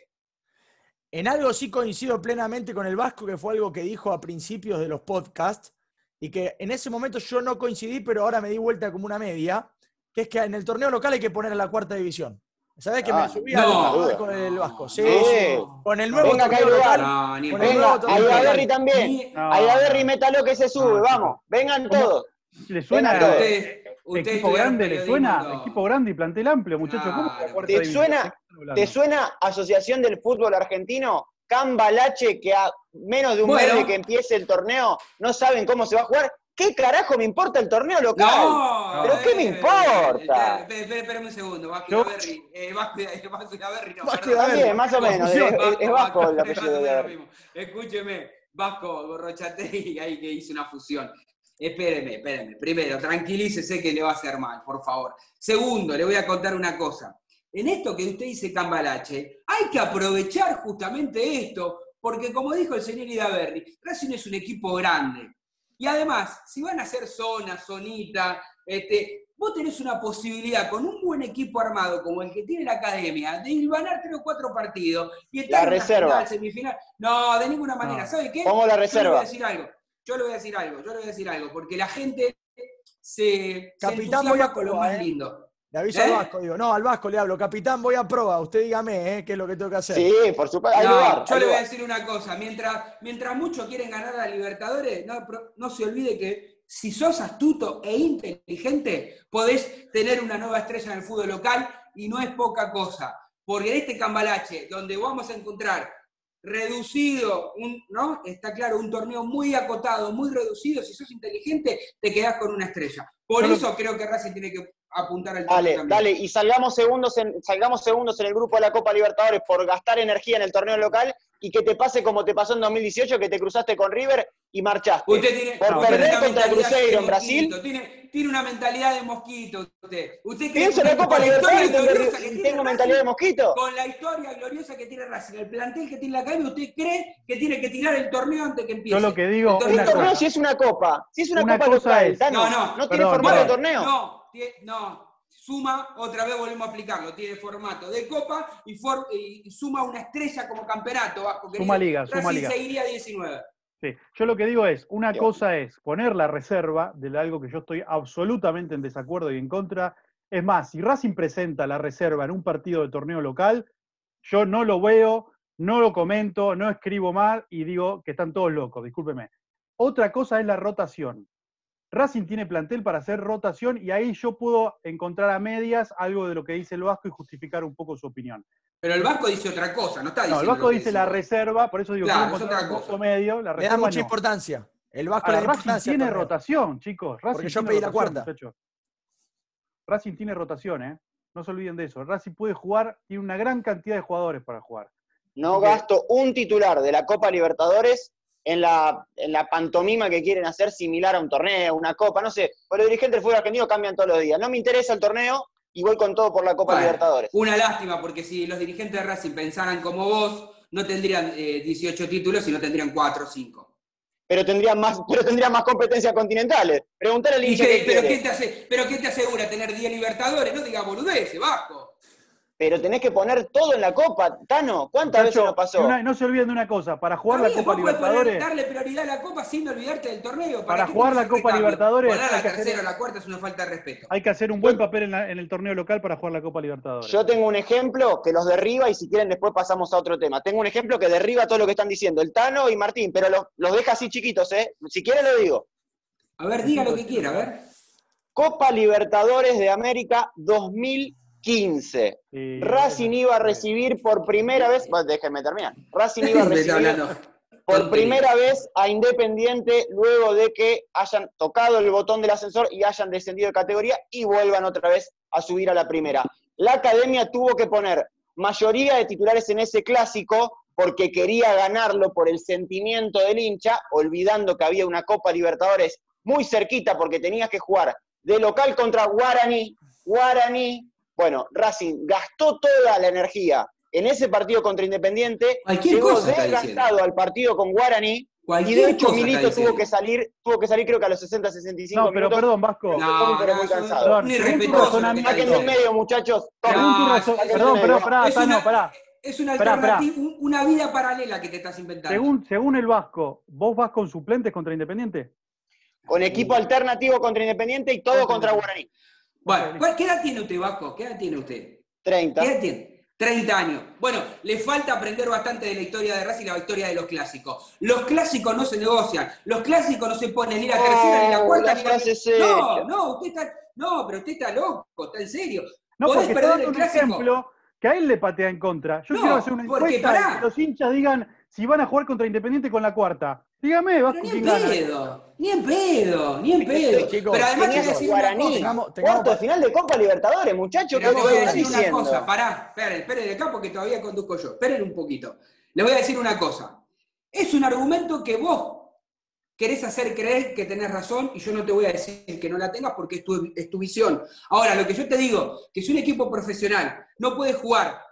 En algo sí coincido plenamente con el Vasco, que fue algo que dijo a principios de los podcasts, y que en ese momento yo no coincidí, pero ahora me di vuelta como una media, que es que en el torneo local hay que poner a la cuarta división. ¿Sabés que Ah, me subí no. con el Vasco? Sí, No. sí. Con el nuevo Venga, que hay torneo lugar. local. No, ni Con el Venga, torneo a local. Ibaderri también. Ni- No. A Ibaderri métalo que se sube, No, vamos. Vengan todos. ¿Le suena Venga, usted- usted equipo grande? ¿Le suena? no. Equipo grande y plantel amplio, muchachos. ¿Cómo ¿Te suena-. ¿Te suena Asociación del Fútbol Argentino? Cambalache, que a menos de un Bueno. mes de que empiece el torneo no saben cómo se va a jugar. ¿Qué carajo me importa el torneo local? No, ¿Pero qué me eh, importa? Espera, espérame un segundo, Vasco Berry. Eh, Vasco Berry, no, Vasco. También, más o menos. Es, Confusión, es- es Vasco el apellido más o de menos lo Ilaverri. mismo. Escúcheme, Vasco Gorrochategui, ahí que hice una fusión. Espéreme, espéreme. Primero, tranquilícese que le va a hacer mal, por favor. Segundo, le voy a contar una cosa. En esto que usted dice Cambalache, hay que aprovechar justamente esto, porque como dijo el señor Idaverri, Racing es un equipo grande. Y además, si van a hacer zona, zonita, este, vos tenés una posibilidad con un buen equipo armado como el que tiene la academia de ganar tres o cuatro partidos y estar La en reserva. final, semifinal. No, de ninguna manera. No. ¿Sabe qué? Pongo la Yo le voy reserva. a decir algo. Yo le voy a decir algo. Yo le voy a decir algo. Porque la gente se, se Capitán, entusiasma voy a con lo probar, más ¿eh? lindo. Le aviso ¿Eh? al Vasco, digo. No, al Vasco le hablo. Capitán, voy a prueba. Usted dígame, ¿eh? ¿Qué es lo que tengo que hacer? Sí, por supuesto. Hay No, lugar. yo hay le voy a decir una cosa. Mientras, mientras muchos quieren ganar a Libertadores, no, se olvide que si sos astuto e inteligente, podés tener una nueva estrella en el fútbol local y no es poca cosa. Porque en este cambalache, donde vamos a encontrar reducido, un, ¿no? Está claro, un torneo muy acotado, muy reducido, si sos inteligente, te quedás con una estrella. Por eso creo que Racing tiene que apuntar al Dale, también. dale, y salgamos segundos, en, salgamos segundos en el grupo de la Copa Libertadores por gastar energía en el torneo local y que te pase como te pasó en 2018, que te cruzaste con River y marchaste. Usted tiene, Por perder contra Cruzeiro en Brasil. mosquito, Tiene, tiene una mentalidad de mosquito usted. ¿Usted cree Pienso que en la con Copa la historia Libertadores y gloriosa que tengo- y tiene tengo Racing, mentalidad de mosquito. Con la historia gloriosa que tiene Racing, el plantel que tiene la academia, ¿usted cree que tiene que tirar el torneo antes que empiece? Yo lo que digo, El ¿Qué torneo si es una copa? Si es una, Una copa local, es- Tano, No, no, no tiene perdón, formato de torneo. No, no. Suma, otra vez volvemos a explicarlo, tiene formato de copa y, for- y suma una estrella como campeonato. Suma liga, suma Racing liga. seguiría 19. Sí. Yo lo que digo es, una cosa es poner la reserva de algo que yo estoy absolutamente en desacuerdo y en contra. Es más, si Racing presenta la reserva en un partido de torneo local, yo no lo veo, no lo comento, no escribo mal y digo que están todos locos, discúlpeme. Otra cosa es la rotación. Racing tiene plantel para hacer rotación y ahí yo puedo encontrar a medias algo de lo que dice el Vasco y justificar un poco su opinión. Pero el Vasco dice otra cosa, no está No, diciendo. el lo Vasco que dice dice la reserva, por eso digo Claro, quiero es cosa. punto medio. La Le da reserva mucha no. importancia. El Vasco le Ahora, da Racing tiene rotación, chicos. Racing Porque yo pedí la cuarta. muchachos. Racing tiene rotación, ¿eh? No se olviden de eso. Racing puede jugar, tiene una gran cantidad de jugadores para jugar. No que- gasto un titular de la Copa Libertadores en la, en la pantomima que quieren hacer similar a un torneo, una copa, no sé. Pues los dirigentes del fútbol argentino cambian todos los días. No me interesa el torneo y voy con todo por la Copa Bueno, Libertadores. Una lástima, porque si los dirigentes de Racing pensaran como vos, no tendrían eh, 18 títulos, sino tendrían 4 o 5. Pero tendrían más, pero tendrían más competencias continentales. Preguntale al ¿Y hincha qué- que pero. ¿qué te hace, ¿Pero qué te asegura tener 10 libertadores? No digas boludeces, Vasco. Pero tenés que poner todo en la Copa. Tano, ¿cuántas veces nos pasó? una- no se olviden de una cosa, para jugar la Copa Libertadores, darle prioridad a la Copa sin olvidarte del torneo. Para jugar la Copa? Libertadores hay que la hacer- tercera o la cuarta es una falta de respeto. hay que hacer un buen papel en, la- en el torneo local para jugar la Copa Libertadores. Yo tengo un ejemplo que los derriba y si quieren después pasamos a otro tema. Tengo un ejemplo que derriba todo lo que están diciendo, el Tano y Martín, pero los, los deja así chiquitos, ¿eh? Si quieren lo digo. A ver, diga lo que quiera, a ver. Copa Libertadores de América 2015. Sí, Racing bueno, iba a recibir por primera vez, bueno, déjenme terminar. Racing iba a recibir por primera vez a Independiente luego de que hayan tocado el botón del ascensor y hayan descendido de categoría y vuelvan otra vez a subir a la primera. La academia tuvo que poner mayoría de titulares en ese clásico porque quería ganarlo por el sentimiento del hincha, olvidando que había una Copa Libertadores muy cerquita porque tenías que jugar de local contra Guaraní. Guaraní, bueno, Racing gastó toda la energía en ese partido contra Independiente, Cualquier llegó desgastado al partido con Guaraní y Cualquier de hecho Milito tuvo que salir, tuvo que salir creo que a los 60, 65 No, pero minutos. perdón, Vasco. No, pero no, muy cansado. En diciendo. medio, muchachos. No, perdón, medio. pará, Es una- pará. Es una Pará, alternativa, una vida paralela que te estás inventando. Según, según el Vasco, ¿vos vas con suplentes contra Independiente? Con equipo alternativo contra Independiente y todo contra Guaraní. Bueno, ¿cuál- ¿qué edad tiene usted, Vasco? ¿Qué edad tiene usted? 30. ¿Qué edad tiene? 30 años. Bueno, le falta aprender bastante de la historia de Racing y la historia de los clásicos. Los clásicos no se negocian. Los clásicos no se ponen ni la tercera, ni la Oh, cuarta, la ni la. No, no, usted está. No, pero usted está loco, está en serio. No, Podés porque está perder dando el un clásico. ejemplo que a él le patea en contra. Yo No, quiero hacer una porque encuesta y pará. que los hinchas digan si van a jugar contra Independiente con la cuarta. Dígame, Vasco, Pero ni ¿quién en gana? pedo, ni en pedo, ni en pedo. chicos, Pero además te voy a decir una cosa. Tengamos- tengamos- cuarto de final de Copa Libertadores, muchachos, ¿qué Pero te voy a decir una diciendo? cosa, pará, esperen, esperen de acá porque todavía conduzco yo. Esperen un poquito. Les voy a decir una cosa. Es un argumento que vos querés hacer creer que tenés razón y yo no te voy a decir que no la tengas porque es tu, es tu visión. Ahora, lo que yo te digo, que si un equipo profesional no puede jugar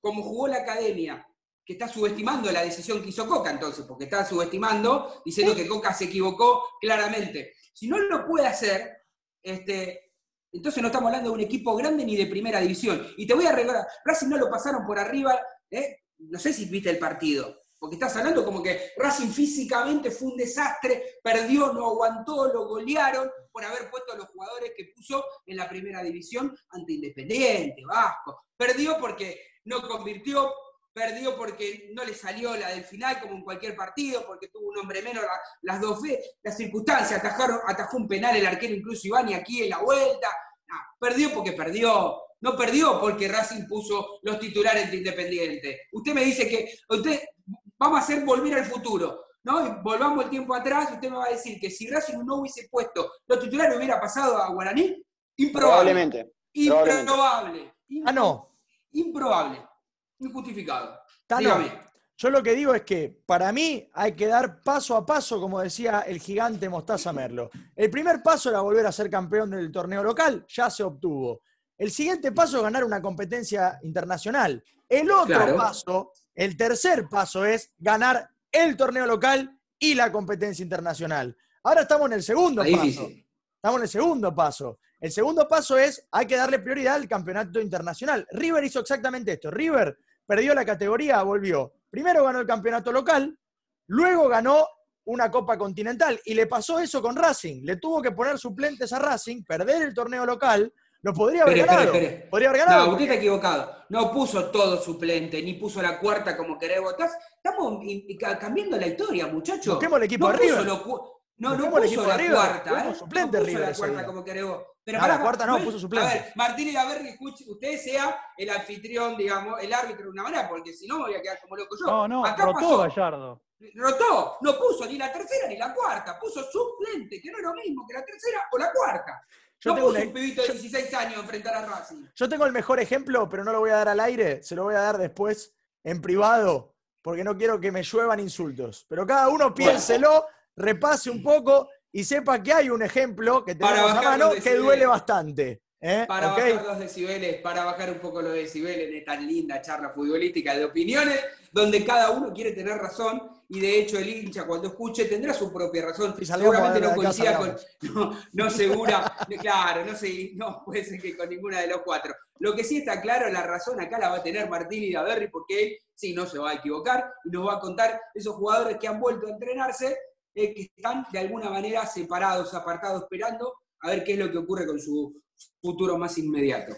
como jugó la academia, que está subestimando la decisión que hizo Coca entonces, porque está subestimando, diciendo que Coca se equivocó claramente. Si no lo puede hacer, este, entonces no estamos hablando de un equipo grande ni de primera división. Y te voy a regalar, Racing no lo pasaron por arriba, ¿eh? no sé si viste el partido, porque estás hablando como que Racing físicamente fue un desastre, perdió, no aguantó, lo golearon por haber puesto a los jugadores que puso en la primera división ante Independiente, Vasco. Perdió porque no convirtió, perdió porque no le salió la del final como en cualquier partido, porque tuvo un hombre menos la- las dos veces, las circunstancias, atajaron, atajó un penal el arquero incluso Ivani aquí en la vuelta. Ah, perdió porque perdió. No perdió porque Racing puso los titulares de Independiente. Usted me dice que usted vamos a hacer volver al futuro. ¿no? Y volvamos el tiempo atrás y usted me va a decir que si Racing no hubiese puesto los titulares hubiera pasado a Guaraní. Improbable. Probablemente. Improbable. Ah, no. Improbable. Injustificado. Tano, Dígame. Yo lo que digo es que para mí hay que dar paso a paso, como decía el gigante Mostaza Merlo. El primer paso era volver a ser campeón del torneo local, ya se obtuvo. El siguiente paso es ganar una competencia internacional. El otro Claro. paso, el tercer paso es ganar el torneo local y la competencia internacional. Ahora estamos en el segundo paso. Estamos en el segundo paso. El segundo paso es, hay que darle prioridad al campeonato internacional. River hizo exactamente esto. River perdió la categoría, volvió. Primero ganó el campeonato local, luego ganó una Copa Continental y le pasó eso con Racing. Le tuvo que poner suplentes a Racing, perder el torneo local, lo podría haber Espere, ganado. espere, espere. Podría haber ganado. No, usted está equivocado. No puso todo suplente, ni puso la cuarta como querés votar. Estamos cambiando la historia, muchachos. Busquemos el equipo no de puso lo no, no puso la River. cuarta, ¿eh? suplente no puso River la cuarta día. como vos. Pero No, la cuarta no, puso suplente. A ver, Martín Idaverri, escuche, usted sea el anfitrión, digamos, el árbitro de una manera, porque si no me voy a quedar como loco yo. No, no, Acá rotó pasó. Gallardo. Rotó, no puso ni la tercera ni la cuarta, puso suplente, que no es lo mismo que la tercera o la cuarta. Yo no tengo puso una- un pibito de 16 años a enfrentar a Racing. Yo tengo el mejor ejemplo, pero no lo voy a dar al aire, se lo voy a dar después en privado, porque no quiero que me lluevan insultos. Pero cada uno piénselo, repase un poco y sepa que hay un ejemplo que tenemos a mano que duele bastante. ¿eh? Para bajar los decibeles, para bajar un poco los decibeles en esta linda charla futbolística de opiniones, donde cada uno quiere tener razón, y de hecho el hincha cuando escuche tendrá su propia razón. Seguramente no coincida con, no, no segura, claro, no sé, no puede ser que con ninguna de los cuatro. Lo que sí está claro, la razón acá la va a tener Martín y Daverri, porque él sí no se va a equivocar y nos va a contar esos jugadores que han vuelto a entrenarse, eh, que están de alguna manera separados, apartados, esperando a ver qué es lo que ocurre con su futuro más inmediato.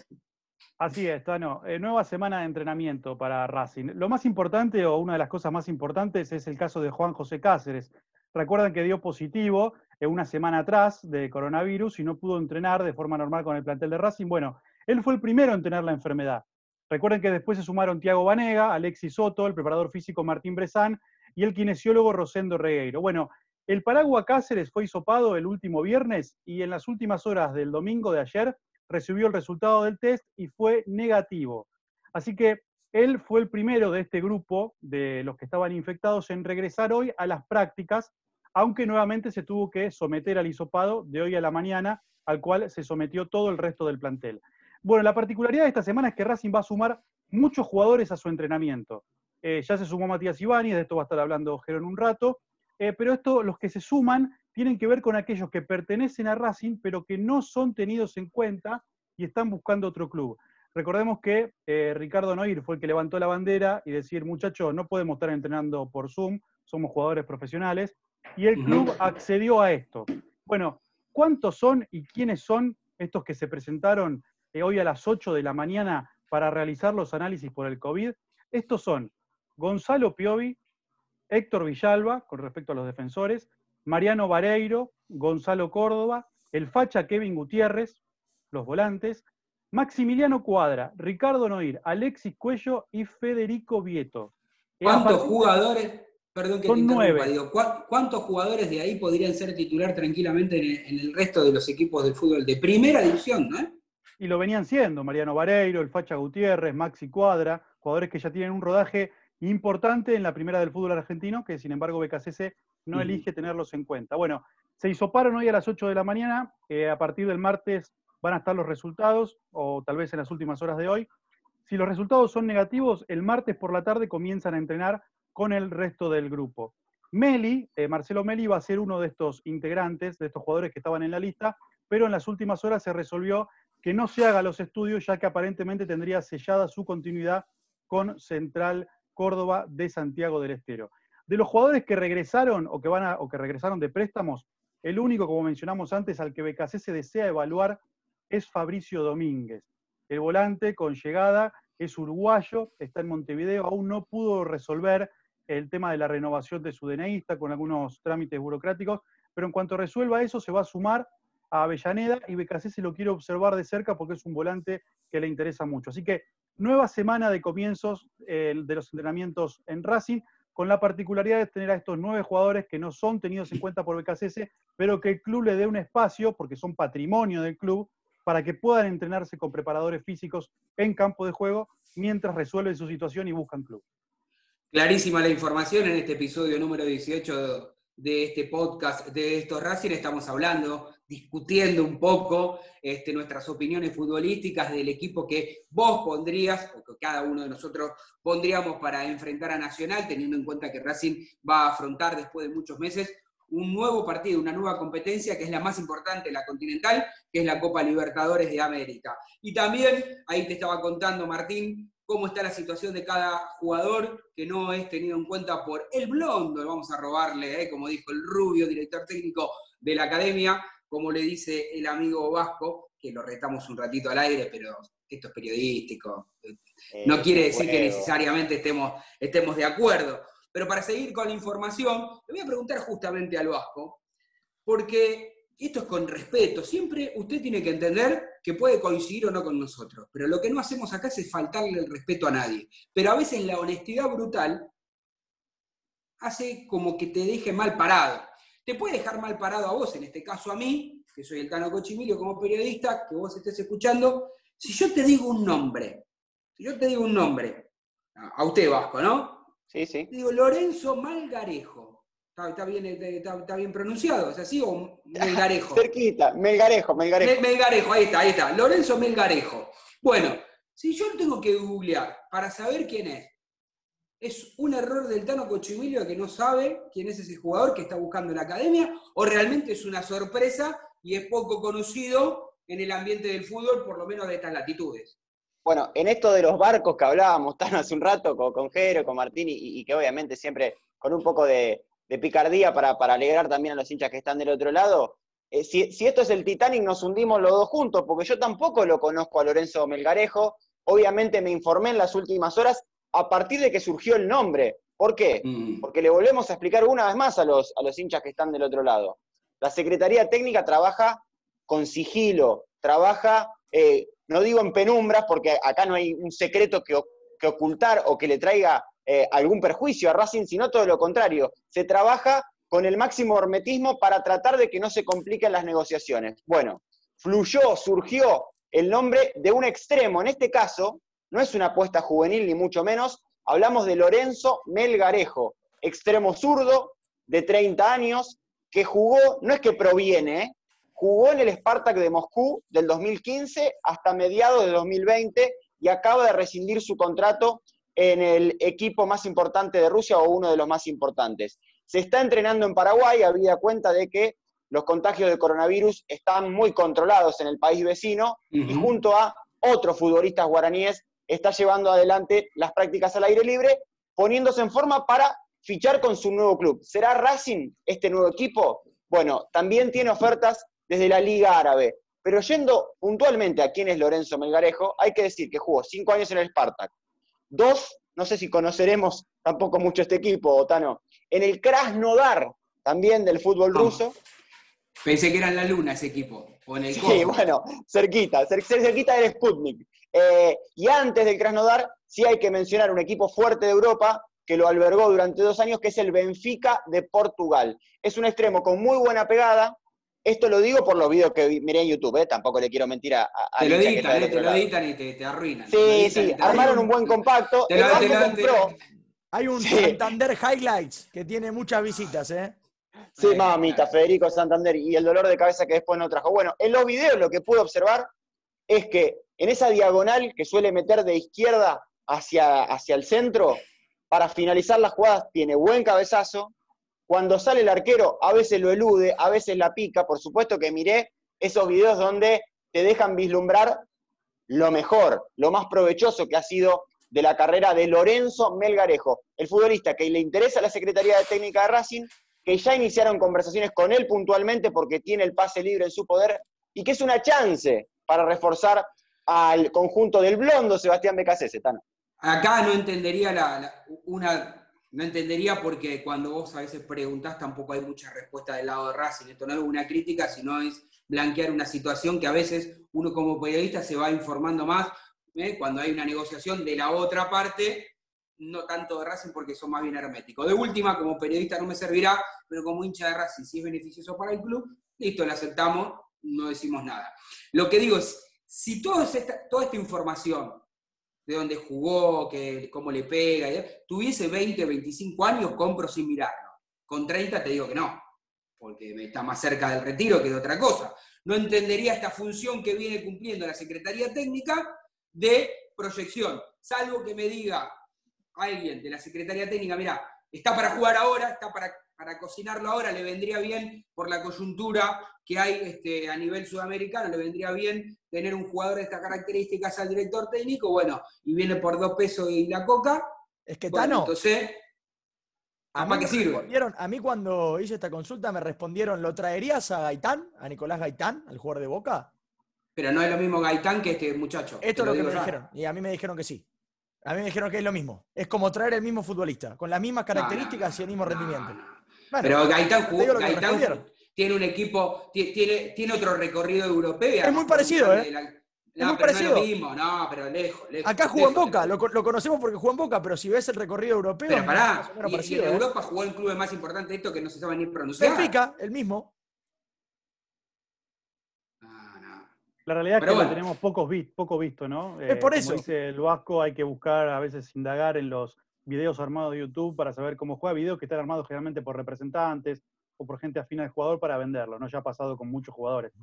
Así es, Tano. Eh, nueva semana de entrenamiento para Racing. Lo más importante, o una de las cosas más importantes, es el caso de Juan José Cáceres. Recuerdan que dio positivo eh, una semana atrás de coronavirus y no pudo entrenar de forma normal con el plantel de Racing. Bueno, él fue el primero en tener la enfermedad. Recuerden que después se sumaron Tiago Banega, Alexis Soto, el preparador físico Martín Bresán y el kinesiólogo Rosendo Regueiro. Bueno, el Paragua Cáceres fue hisopado el último viernes y en las últimas horas del domingo de ayer recibió el resultado del test y fue negativo. Así que él fue el primero de este grupo de los que estaban infectados en regresar hoy a las prácticas, aunque nuevamente se tuvo que someter al hisopado de hoy a la mañana, al cual se sometió todo el resto del plantel. Bueno, la particularidad de esta semana es que Racing va a sumar muchos jugadores a su entrenamiento. Eh, ya se sumó Matías Ibáñez, de esto va a estar hablando Jero en un rato, eh, pero esto, los que se suman, tienen que ver con aquellos que pertenecen a Racing, pero que no son tenidos en cuenta y están buscando otro club. Recordemos que eh, Ricardo Noir fue el que levantó la bandera y decir, muchachos, no podemos estar entrenando por Zoom, somos jugadores profesionales, y el club accedió a esto. Bueno, ¿cuántos son y quiénes son estos que se presentaron eh, hoy a las 8 de la mañana para realizar los análisis por el COVID? Estos son Gonzalo Piovi, Héctor Villalba, con respecto a los defensores, Mariano Vareiro, Gonzalo Córdoba, el facha Kevin Gutiérrez, los volantes, Maximiliano Cuadra, Ricardo Noir, Alexis Cuello y Federico Vieto. ¿Cuántos jugadores? Perdón que te interrumpa, nueve. digo, ¿cuá- ¿cuántos jugadores de ahí podrían ser titular tranquilamente en el, en el resto de los equipos del fútbol de primera división, ¿no? Y lo venían siendo, Mariano Vareiro, el Facha Gutiérrez, Maxi Cuadra, jugadores que ya tienen un rodaje importante en la primera del fútbol argentino, que sin embargo BKCC no elige tenerlos en cuenta. Bueno, se hisoparon hoy a las 8 de la mañana, eh, a partir del martes van a estar los resultados, o tal vez en las últimas horas de hoy. Si los resultados son negativos, el martes por la tarde comienzan a entrenar con el resto del grupo. Meli, eh, Marcelo Meli va a ser uno de estos integrantes, de estos jugadores que estaban en la lista, pero en las últimas horas se resolvió que no se haga los estudios, ya que aparentemente tendría sellada su continuidad con Central Córdoba de Santiago del Estero. De los jugadores que regresaron o que, van a- o que regresaron de préstamos, el único, como mencionamos antes, al que BKC se desea evaluar es Fabricio Domínguez. El volante con llegada es uruguayo, está en Montevideo, aún no pudo resolver el tema de la renovación de su DNI, con algunos trámites burocráticos, pero en cuanto resuelva eso se va a sumar a Avellaneda y BKC se lo quiere observar de cerca porque es un volante que le interesa mucho. Así que nueva semana de comienzos eh, de los entrenamientos en Racing, con la particularidad de tener a estos nueve jugadores que no son tenidos en cuenta por BKC, pero que el club le dé un espacio, porque son patrimonio del club, para que puedan entrenarse con preparadores físicos en campo de juego mientras resuelven su situación y buscan club. Clarísima la información en este episodio número 18 de este podcast de estos Racing. Estamos hablando, discutiendo un poco este, nuestras opiniones futbolísticas del equipo que vos pondrías, o que cada uno de nosotros pondríamos para enfrentar a Nacional, teniendo en cuenta que Racing va a afrontar después de muchos meses un nuevo partido, una nueva competencia que es la más importante, la continental, que es la Copa Libertadores de América. Y también, ahí te estaba contando Martín, cómo está la situación de cada jugador que no es tenido en cuenta por el blondo, vamos a robarle, ¿eh? como dijo el rubio, director técnico de la academia, como le dice el amigo Vasco, que lo retamos un ratito al aire, pero esto es periodístico. No Eh, quiere decir que necesariamente estemos, estemos de acuerdo. Pero para seguir con la información, le voy a preguntar justamente al Vasco, porque esto es con respeto. Siempre usted tiene que entender que puede coincidir o no con nosotros, pero lo que no hacemos acá es faltarle el respeto a nadie. Pero a veces la honestidad brutal hace como que te deje mal parado. Te puede dejar mal parado a vos, en este caso a mí, que soy el Tano Cochimilio como periodista, que vos estés escuchando. Si yo te digo un nombre, si yo te digo un nombre, a a usted Vasco, ¿no? Sí, sí. Te digo Lorenzo Malgarejo. ¿Está, está bien, está- está bien pronunciado? ¿Es así o Melgarejo? Cerquita, Melgarejo, Melgarejo. Me- Melgarejo, ahí está, ahí está. Lorenzo Melgarejo. Bueno, si yo tengo que googlear para saber quién es, ¿es un error del Tano Cochimilio que no sabe quién es ese jugador que está buscando en la academia? ¿O realmente es una sorpresa y es poco conocido en el ambiente del fútbol, por lo menos de estas latitudes? Bueno, en esto de los barcos que hablábamos tan hace un rato con, con Jero, con Martín, y, y que obviamente siempre con un poco de, de picardía para, para alegrar también a los hinchas que están del otro lado, eh, si, si esto es el Titanic, nos hundimos los dos juntos, porque yo tampoco lo conozco a Lorenzo Melgarejo. Obviamente me informé en las últimas horas a partir de que surgió el nombre. ¿Por qué? Mm. Porque le volvemos a explicar una vez más a los, a los hinchas que están del otro lado. La Secretaría Técnica trabaja con sigilo, trabaja, eh, no digo en penumbras, porque acá no hay un secreto que, que ocultar o que le traiga eh, algún perjuicio a Racing, sino todo lo contrario. Se trabaja con el máximo hermetismo para tratar de que no se compliquen las negociaciones. Bueno, fluyó, surgió el nombre de un extremo. En este caso, no es una apuesta juvenil ni mucho menos, hablamos de Lorenzo Melgarejo, extremo zurdo de 30 años, que jugó, no es que proviene, ¿eh? jugó en el Spartak de Moscú del 2015 hasta mediados de 2020 y acaba de rescindir su contrato en el equipo más importante de Rusia o uno de los más importantes. Se está entrenando en Paraguay, habida cuenta de que los contagios de coronavirus están muy controlados en el país vecino y junto a otros futbolistas guaraníes está llevando adelante las prácticas al aire libre, poniéndose en forma para fichar con su nuevo club. ¿Será Racing este nuevo equipo? Bueno, también tiene ofertas desde la Liga Árabe. Pero yendo puntualmente a quién es Lorenzo Melgarejo, hay que decir que jugó cinco años en el Spartak. Dos, no sé si conoceremos tampoco mucho este equipo, Otano, en el Krasnodar, también del fútbol Vamos. ruso. Pensé que era en la luna ese equipo, o en el Sí, bueno, cerquita, cer- cer- cerquita del Sputnik. Eh, y antes del Krasnodar, sí hay que mencionar un equipo fuerte de Europa, que lo albergó durante dos años, que es el Benfica de Portugal. Es un extremo con muy buena pegada. Esto lo digo por los videos que miré en YouTube, ¿eh? tampoco le quiero mentir a, a Te lo que editan, eh, te lo editan y te, te arruinan. te Sí, editan sí, te armaron un buen compacto. Te lo- compró- Hay un Sí. Santander Highlights que tiene muchas visitas, ¿eh? Sí, Eh, mamita, claro. Federico Santander, y el dolor de cabeza que después no trajo. Bueno, en los videos lo que pude observar es que en esa diagonal que suele meter de izquierda hacia, hacia el centro, para finalizar las jugadas tiene buen cabezazo. Cuando sale el arquero, a veces lo elude, a veces la pica. Por supuesto que miré esos videos donde te dejan vislumbrar lo mejor, lo más provechoso que ha sido de la carrera de Lorenzo Melgarejo, el futbolista que le interesa a la Secretaría de Técnica de Racing, que ya iniciaron conversaciones con él puntualmente porque tiene el pase libre en su poder y que es una chance para reforzar al conjunto del blondo Sebastián Becasese. Acá no entendería la- una, no entendería porque cuando vos a veces preguntás tampoco hay mucha respuesta del lado de Racing. Esto no es una crítica, sino es blanquear una situación que a veces uno como periodista se va informando más ¿eh? cuando hay una negociación de la otra parte, no tanto de Racing porque son más bien herméticos. De última, como periodista no me servirá, pero como hincha de Racing, si es beneficioso para el club, listo, lo aceptamos, no decimos nada. Lo que digo es, si todo esta, toda esta información de dónde jugó, que, cómo le pega, tuviese 20, 25 años, compro sin mirarlo. Con 30 te digo que no, porque me está más cerca del retiro que de otra cosa. No entendería esta función que viene cumpliendo la Secretaría Técnica de proyección, salvo que me diga alguien de la Secretaría Técnica, mira, está para jugar ahora, está para, para cocinarlo ahora, le vendría bien por la coyuntura que hay este, a nivel sudamericano, le vendría bien tener un jugador de estas características al director técnico, bueno, y viene por dos pesos y la coca, Es que bueno, Tano, entonces, a mí, ¿para qué me sirve? a mí cuando hice esta consulta me respondieron, ¿lo traerías a Gaitán, a Nicolás Gaitán, al jugador de Boca? Pero no es lo mismo Gaitán que este muchacho. Esto es lo que me ya. dijeron. Y a mí me dijeron que sí. A mí me dijeron que es lo mismo. Es como traer el mismo futbolista, con las mismas No, no, características y el mismo no, rendimiento. No. Bueno, Pero Gaitán, jugó, Gaitán tiene un equipo, ti- tiene, tiene otro recorrido europeo. Es muy parecido, ¿eh? la- Es muy no es lo parecido. mismo, no, pero lejos, lejos. Acá jugó en Boca, lo, conocemos porque jugó en Boca, pero si ves el recorrido europeo, Pero pará, y, parecido, en ¿eh? Europa jugó en clubes más importantes de esto que no se sabe ni pronunciar. Benfica, el mismo. No. La realidad es que bueno. tenemos pocos vi- poco visto, ¿no? Es por como eso. dice el Vasco, hay que buscar, a veces indagar en los videos armados de YouTube para saber cómo juega, videos que están armados generalmente por representantes o por gente afina al jugador para venderlo, ¿no? Ya ha pasado con muchos jugadores.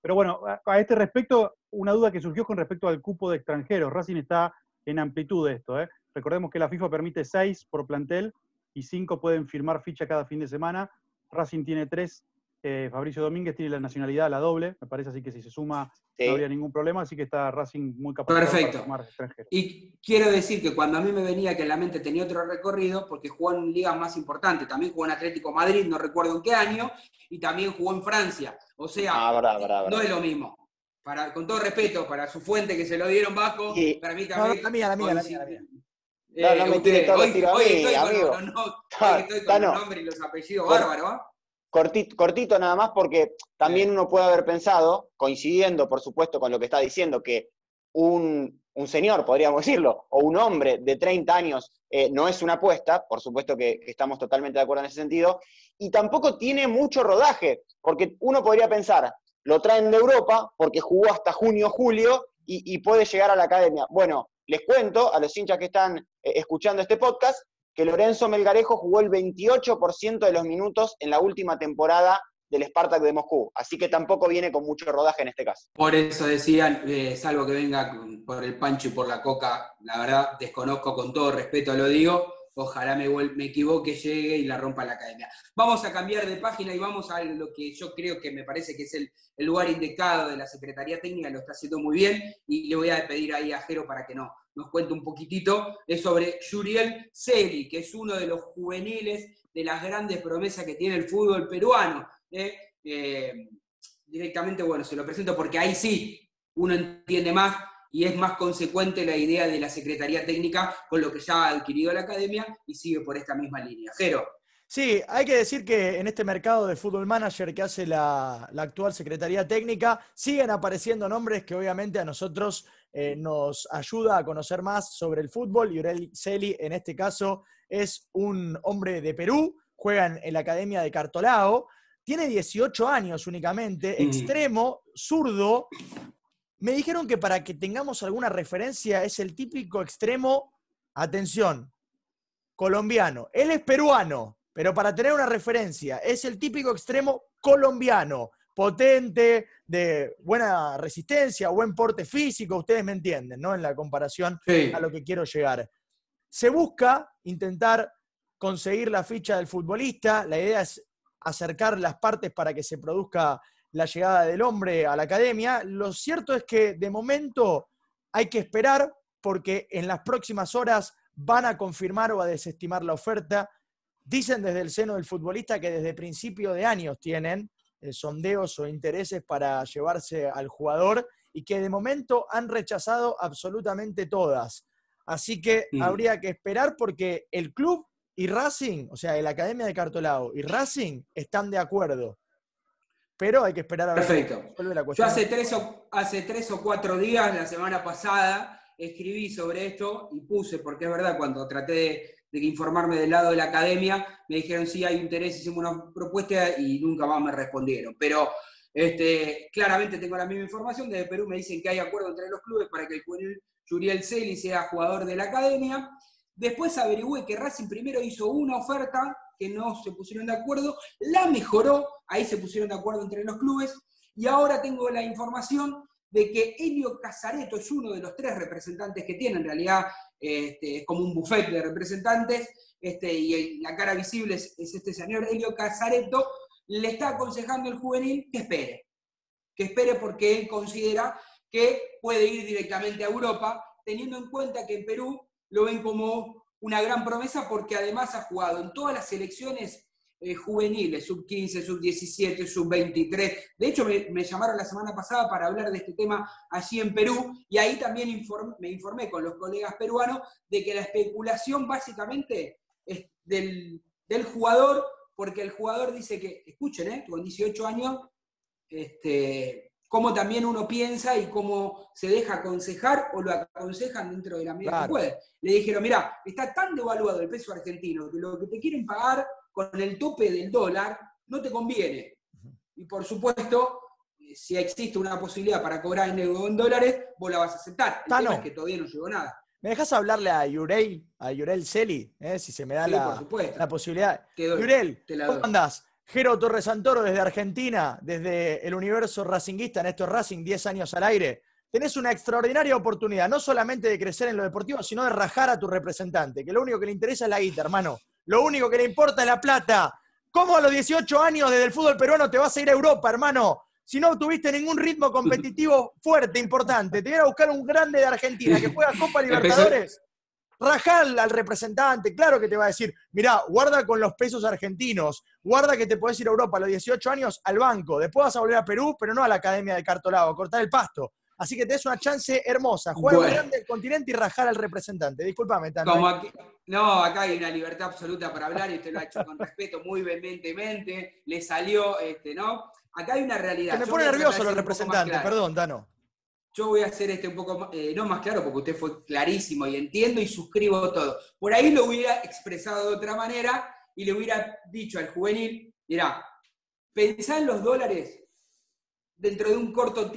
Pero bueno, a, este respecto, una duda que surgió con respecto al cupo de extranjeros. Racing está en amplitud de esto, ¿eh? Recordemos que la FIFA permite seis por plantel y cinco pueden firmar ficha cada fin de semana. Racing tiene tres. Eh, Fabricio Domínguez tiene la nacionalidad, la doble, me parece así que si se suma Sí. no habría ningún problema, así que está Racing muy capacitado Perfecto. para formar extranjeros. Y quiero decir que cuando a mí me venía que en la mente tenía otro recorrido, porque jugó en ligas más importantes, también jugó en Atlético Madrid, no recuerdo en qué año, y también jugó en Francia. O sea, Ah, no es lo mismo. Para, con todo respeto, para su fuente que se lo dieron Vasco, Y- para mí No, también. la mía, la mía, la mía, la mía. No, no me usted, hoy, estoy con amigo. los, no, hoy Ta- estoy con los nombres y los apellidos bárbaros. ¿ah? Cortito, cortito nada más porque también uno puede haber pensado, coincidiendo por supuesto con lo que está diciendo, que un, un señor, podríamos decirlo, o un hombre de 30 años eh, no es una apuesta, por supuesto que, que estamos totalmente de acuerdo en ese sentido, y tampoco tiene mucho rodaje, porque uno podría pensar, lo traen de Europa porque jugó hasta junio, julio y, y puede llegar a la academia. Bueno, les cuento a los hinchas que están eh, escuchando este podcast que Lorenzo Melgarejo jugó el 28% de los minutos en la última temporada del Spartak de Moscú. Así que tampoco viene con mucho rodaje en este caso. Por eso decían, eh, salvo que venga por el pancho y por la coca, la verdad desconozco con todo respeto, lo digo, ojalá me equivoque, llegue y la rompa la academia. Vamos a cambiar de página y vamos a lo que yo creo que me parece que es el, el lugar indicado de la Secretaría Técnica, lo está haciendo muy bien y le voy a pedir ahí a Jero para que no, nos cuente un poquitito, es sobre Yuriel Celi, que es uno de los juveniles de las grandes promesas que tiene el fútbol peruano. ¿eh? Eh, directamente, bueno, se lo presento porque ahí sí uno entiende más y es más consecuente la idea de la Secretaría Técnica con lo que ya ha adquirido la academia y sigue por esta misma línea. Jero, Sí, hay que decir que en este mercado de fútbol manager que hace la, la actual Secretaría Técnica, siguen apareciendo nombres que obviamente a nosotros eh, nos ayuda a conocer más sobre el fútbol. Y Uriel Celi, en este caso, es un hombre de Perú, juega en la Academia de Cartolao, tiene 18 años únicamente, Mm. extremo, zurdo. Me dijeron que para que tengamos alguna referencia es el típico extremo, atención, colombiano. Él es peruano, pero para tener una referencia, es el típico extremo colombiano, potente, de buena resistencia, buen porte físico, ustedes me entienden, ¿no? En la comparación Sí. a lo que quiero llegar. Se busca intentar conseguir la ficha del futbolista, la idea es acercar las partes para que se produzca la llegada del hombre a la academia. Lo cierto es que de momento hay que esperar porque en las próximas horas van a confirmar o a desestimar la oferta. Dicen desde el seno del futbolista que desde principio de años tienen eh, sondeos o intereses para llevarse al jugador y que de momento han rechazado absolutamente todas. Así que Mm. habría que esperar porque el club y Racing, o sea, la Academia de Cartolao y Racing están de acuerdo. Pero hay que esperar a ver Perfecto. la Yo hace tres, o, hace tres o cuatro días, la semana pasada, escribí sobre esto y puse, porque es verdad, cuando traté de, de informarme del lado de la academia, me dijeron sí hay interés, hicimos una propuesta y nunca más me respondieron. Pero este, claramente tengo la misma información, desde Perú me dicen que hay acuerdo entre los clubes para que el juvenil Yuriel Celi sea jugador de la academia. Después averigüé que Racing primero hizo una oferta que no se pusieron de acuerdo, la mejoró, ahí se pusieron de acuerdo entre los clubes, y ahora tengo la información de que Elio Casareto es uno de los tres representantes que tiene, en realidad este, es como un buffet de representantes, este, y la cara visible es, es este señor Elio Casareto, le está aconsejando al juvenil que espere, que espere porque él considera que puede ir directamente a Europa, teniendo en cuenta que en Perú lo ven como una gran promesa porque además ha jugado en todas las selecciones eh, juveniles, sub 15, sub 17, sub 23. De hecho, me, me llamaron la semana pasada para hablar de este tema allí en Perú y ahí también inform- me informé con los colegas peruanos de que la especulación básicamente es del, del jugador, porque el jugador dice que, escuchen, ¿eh? con 18 años, este, cómo también uno piensa y cómo se deja aconsejar o lo aconsejan dentro de la medida Claro. que puede. Le dijeron, mira, está tan devaluado el peso argentino que lo que te quieren pagar con el tope del dólar no te conviene. Y por supuesto, eh, si existe una posibilidad para cobrar en, euro en dólares, vos la vas a aceptar. El Tano. tema es que todavía no llegó nada. ¿Me dejas hablarle a Yurel, a Yurel Celi, eh, si se me da Sí, la, posibilidad? Te doy, Yurel, te la ¿cómo doy. andás? Jero Torres Santoro desde Argentina, desde el universo racinguista, Néstor Racing, 10 años al aire. Tenés una extraordinaria oportunidad, no solamente de crecer en lo deportivo, sino de rajar a tu representante, que lo único que le interesa es la guita, hermano. Lo único que le importa es la plata. ¿Cómo a los 18 años desde el fútbol peruano te vas a ir a Europa, hermano? Si no tuviste ningún ritmo competitivo fuerte, importante, te voy a buscar un grande de Argentina que juega Copa Libertadores. Rajal al representante, claro que te va a decir, mirá, guarda con los pesos argentinos, guarda que te podés ir a Europa a los 18 años al banco, después vas a volver a Perú, pero no a la Academia de Cartolao, a cortar el pasto. Así que tenés una chance hermosa, jugar Bueno. grande del continente y rajar al representante. Disculpame, Tano. Como ¿eh? aquí- no, acá hay una libertad absoluta para hablar y usted lo ha hecho con respeto, muy vehementemente, le salió, este, ¿no? Acá hay una realidad. Que me pone nervioso los representantes, claro. perdón, Tano. Yo voy a hacer este un poco más, eh, no más claro, porque usted fue clarísimo y entiendo y suscribo todo. Por ahí lo hubiera expresado de otra manera y le hubiera dicho al juvenil, mirá, pensá en los dólares dentro de un corto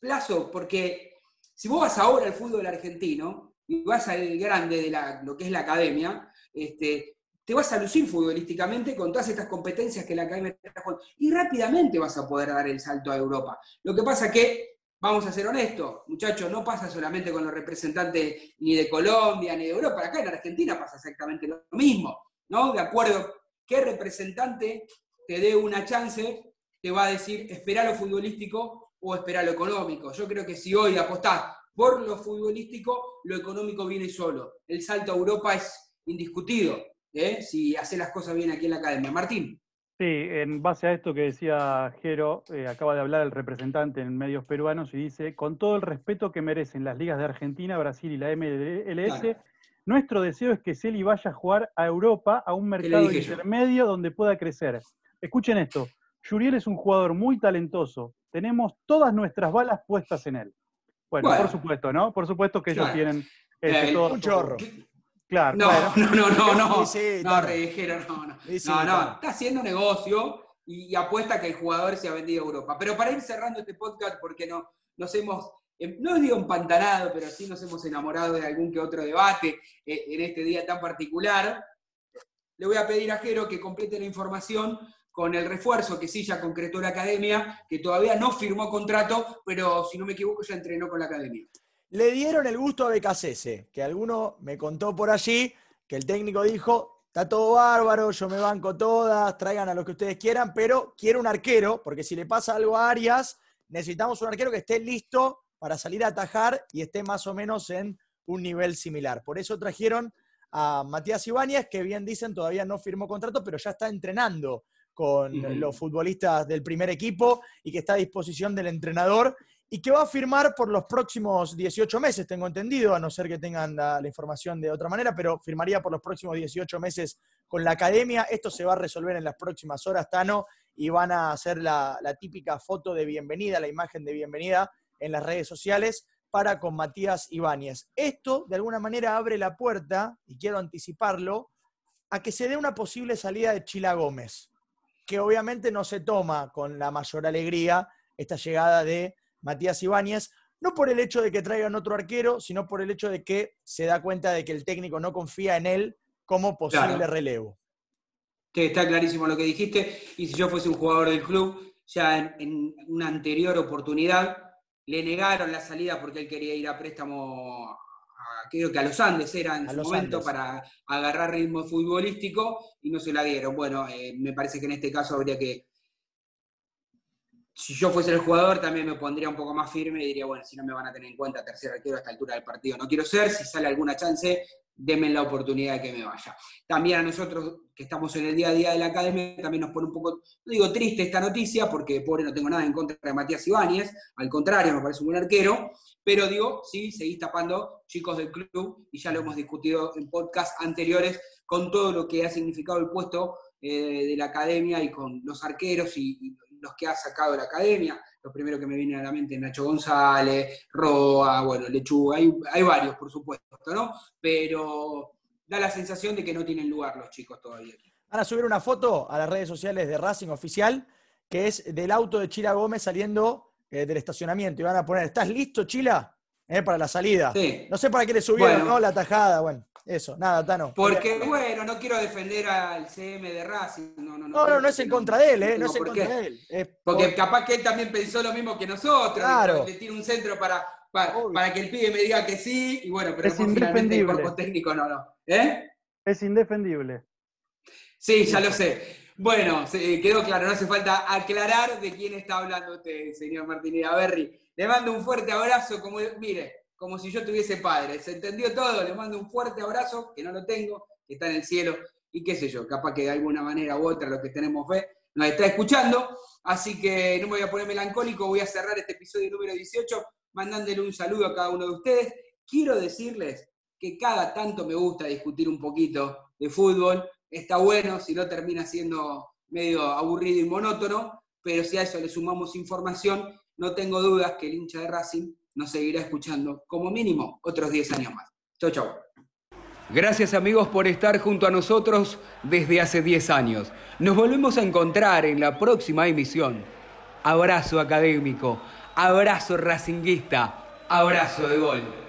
plazo, porque si vos vas ahora al fútbol argentino y vas al grande de la- lo que es la academia, este, te vas a lucir futbolísticamente con todas estas competencias que la academia está. Y rápidamente vas a poder dar el salto a Europa. Lo que pasa que, vamos a ser honestos, muchachos, no pasa solamente con los representantes ni de Colombia ni de Europa. Acá en Argentina pasa exactamente lo mismo, ¿no? De acuerdo, ¿qué representante te dé una chance te va a decir esperar lo futbolístico o esperar lo económico. Yo creo que si hoy apostás por lo futbolístico, lo económico viene solo. El salto a Europa es indiscutido, ¿eh? si hace las cosas bien aquí en la academia. Martín. Sí, en base a esto que decía Jero, eh, acaba de hablar el representante en medios peruanos y dice, con todo el respeto que merecen las ligas de Argentina, Brasil y la MLS, Claro. nuestro deseo es que Celi vaya a jugar a Europa, a un mercado yo. intermedio donde pueda crecer. Escuchen esto, Yuriel es un jugador muy talentoso, tenemos todas nuestras balas puestas en él. Bueno, Bueno. por supuesto, ¿no? Por supuesto que ellos Claro. tienen Eh, este, todo un chorro. Claro, No, claro. no, no, no, no. Sí, sí, no. Rejero, no, no. Sí, sí, no, no, está haciendo negocio y, y apuesta que el jugador se ha vendido a Europa. Pero para ir cerrando este podcast, porque no, nos hemos, eh, no digo empantanado, pero sí nos hemos enamorado de algún que otro debate eh, en este día tan particular, le voy a pedir a Jero que complete la información con el refuerzo que sí ya concretó la academia, que todavía no firmó contrato, pero si no me equivoco ya entrenó con la academia. Le dieron el gusto a Becasese, que alguno me contó por allí que el técnico dijo, está todo bárbaro, yo me banco todas, traigan a los que ustedes quieran, pero quiero un arquero, porque si le pasa algo a Arias, necesitamos un arquero que esté listo para salir a atajar y esté más o menos en un nivel similar. Por eso trajeron a Matías Ibáñez, que bien dicen todavía no firmó contrato, pero ya está entrenando con los futbolistas del primer equipo y que está a disposición del entrenador y que va a firmar por los próximos 18 meses, tengo entendido, a no ser que tengan la, la información de otra manera, pero firmaría por los próximos 18 meses con la academia. Esto se va a resolver en las próximas horas, Tano, y van a hacer la, la típica foto de bienvenida, la imagen de bienvenida en las redes sociales para con Matías Ibáñez. Esto, de alguna manera, abre la puerta, y quiero anticiparlo, a que se dé una posible salida de Chila Gómez, que obviamente no se toma con la mayor alegría esta llegada de Matías Ibáñez, no por el hecho de que traigan otro arquero, sino por el hecho de que se da cuenta de que el técnico no confía en él como posible Claro. relevo. Sí, está clarísimo lo que dijiste. Y si yo fuese un jugador del club, ya en, en una anterior oportunidad le negaron la salida porque él quería ir a préstamo, creo que a los Andes era en A su momento, Andes. para agarrar ritmo futbolístico y no se la dieron. Bueno, eh, me parece que en este caso habría que. Si yo fuese el jugador, también me pondría un poco más firme y diría, bueno, si no me van a tener en cuenta tercer arquero a esta altura del partido, no quiero ser. Si sale alguna chance, denme la oportunidad de que me vaya. También a nosotros que estamos en el día a día de la academia, también nos pone un poco, no digo triste esta noticia, porque pobre no tengo nada en contra de Matías Ibáñez, al contrario, me parece un buen arquero, pero digo, sí, seguís tapando chicos del club, y ya lo hemos discutido en podcasts anteriores, con todo lo que ha significado el puesto eh, de la academia y con los arqueros y, y los que ha sacado la academia. Lo primero que me viene a la mente es Nacho González, Roa, bueno, Lechuga, hay, hay varios, por supuesto, ¿no? Pero da la sensación de que no tienen lugar los chicos todavía. Van a subir una foto a las redes sociales de Racing Oficial, que es del auto de Chila Gómez saliendo eh, del estacionamiento. Y van a poner, ¿estás listo, Chila? Eh, para la salida. Sí. No sé para qué le subieron, Bueno. ¿no? La tajada, bueno, eso, nada, Tano. Porque, bueno, no quiero defender al CM de Racing. No, no, No, no, no es en contra de él, ¿eh? No es en contra de él. Es Porque por- capaz que él también pensó lo mismo que nosotros. Claro. Le tira un centro para, para, que el pibe me diga que sí. Y bueno, pero Es finalmente el indefendible. cuerpo técnico no, no. ¿Eh? Es indefendible. Sí, ya lo sé. Bueno, se- quedó claro, no hace falta aclarar de quién está hablando usted, señor Martínez Averri. Le mando un fuerte abrazo, como mire, como si yo tuviese padre. ¿Se entendió todo? Le mando un fuerte abrazo, que no lo tengo, que está en el cielo, y qué sé yo, capaz que de alguna manera u otra los que tenemos fe nos está escuchando. Así que no me voy a poner melancólico, voy a cerrar este episodio número 18 mandándole un saludo a cada uno de ustedes. Quiero decirles que cada tanto me gusta discutir un poquito de fútbol. Está bueno, si no termina siendo medio aburrido y monótono, pero si a eso le sumamos información, no tengo dudas que el hincha de Racing nos seguirá escuchando como mínimo otros 10 años más. Chau, chau. Gracias amigos por estar junto a nosotros desde hace 10 años. Nos volvemos a encontrar en la próxima emisión. Abrazo académico, abrazo racinguista, abrazo de gol.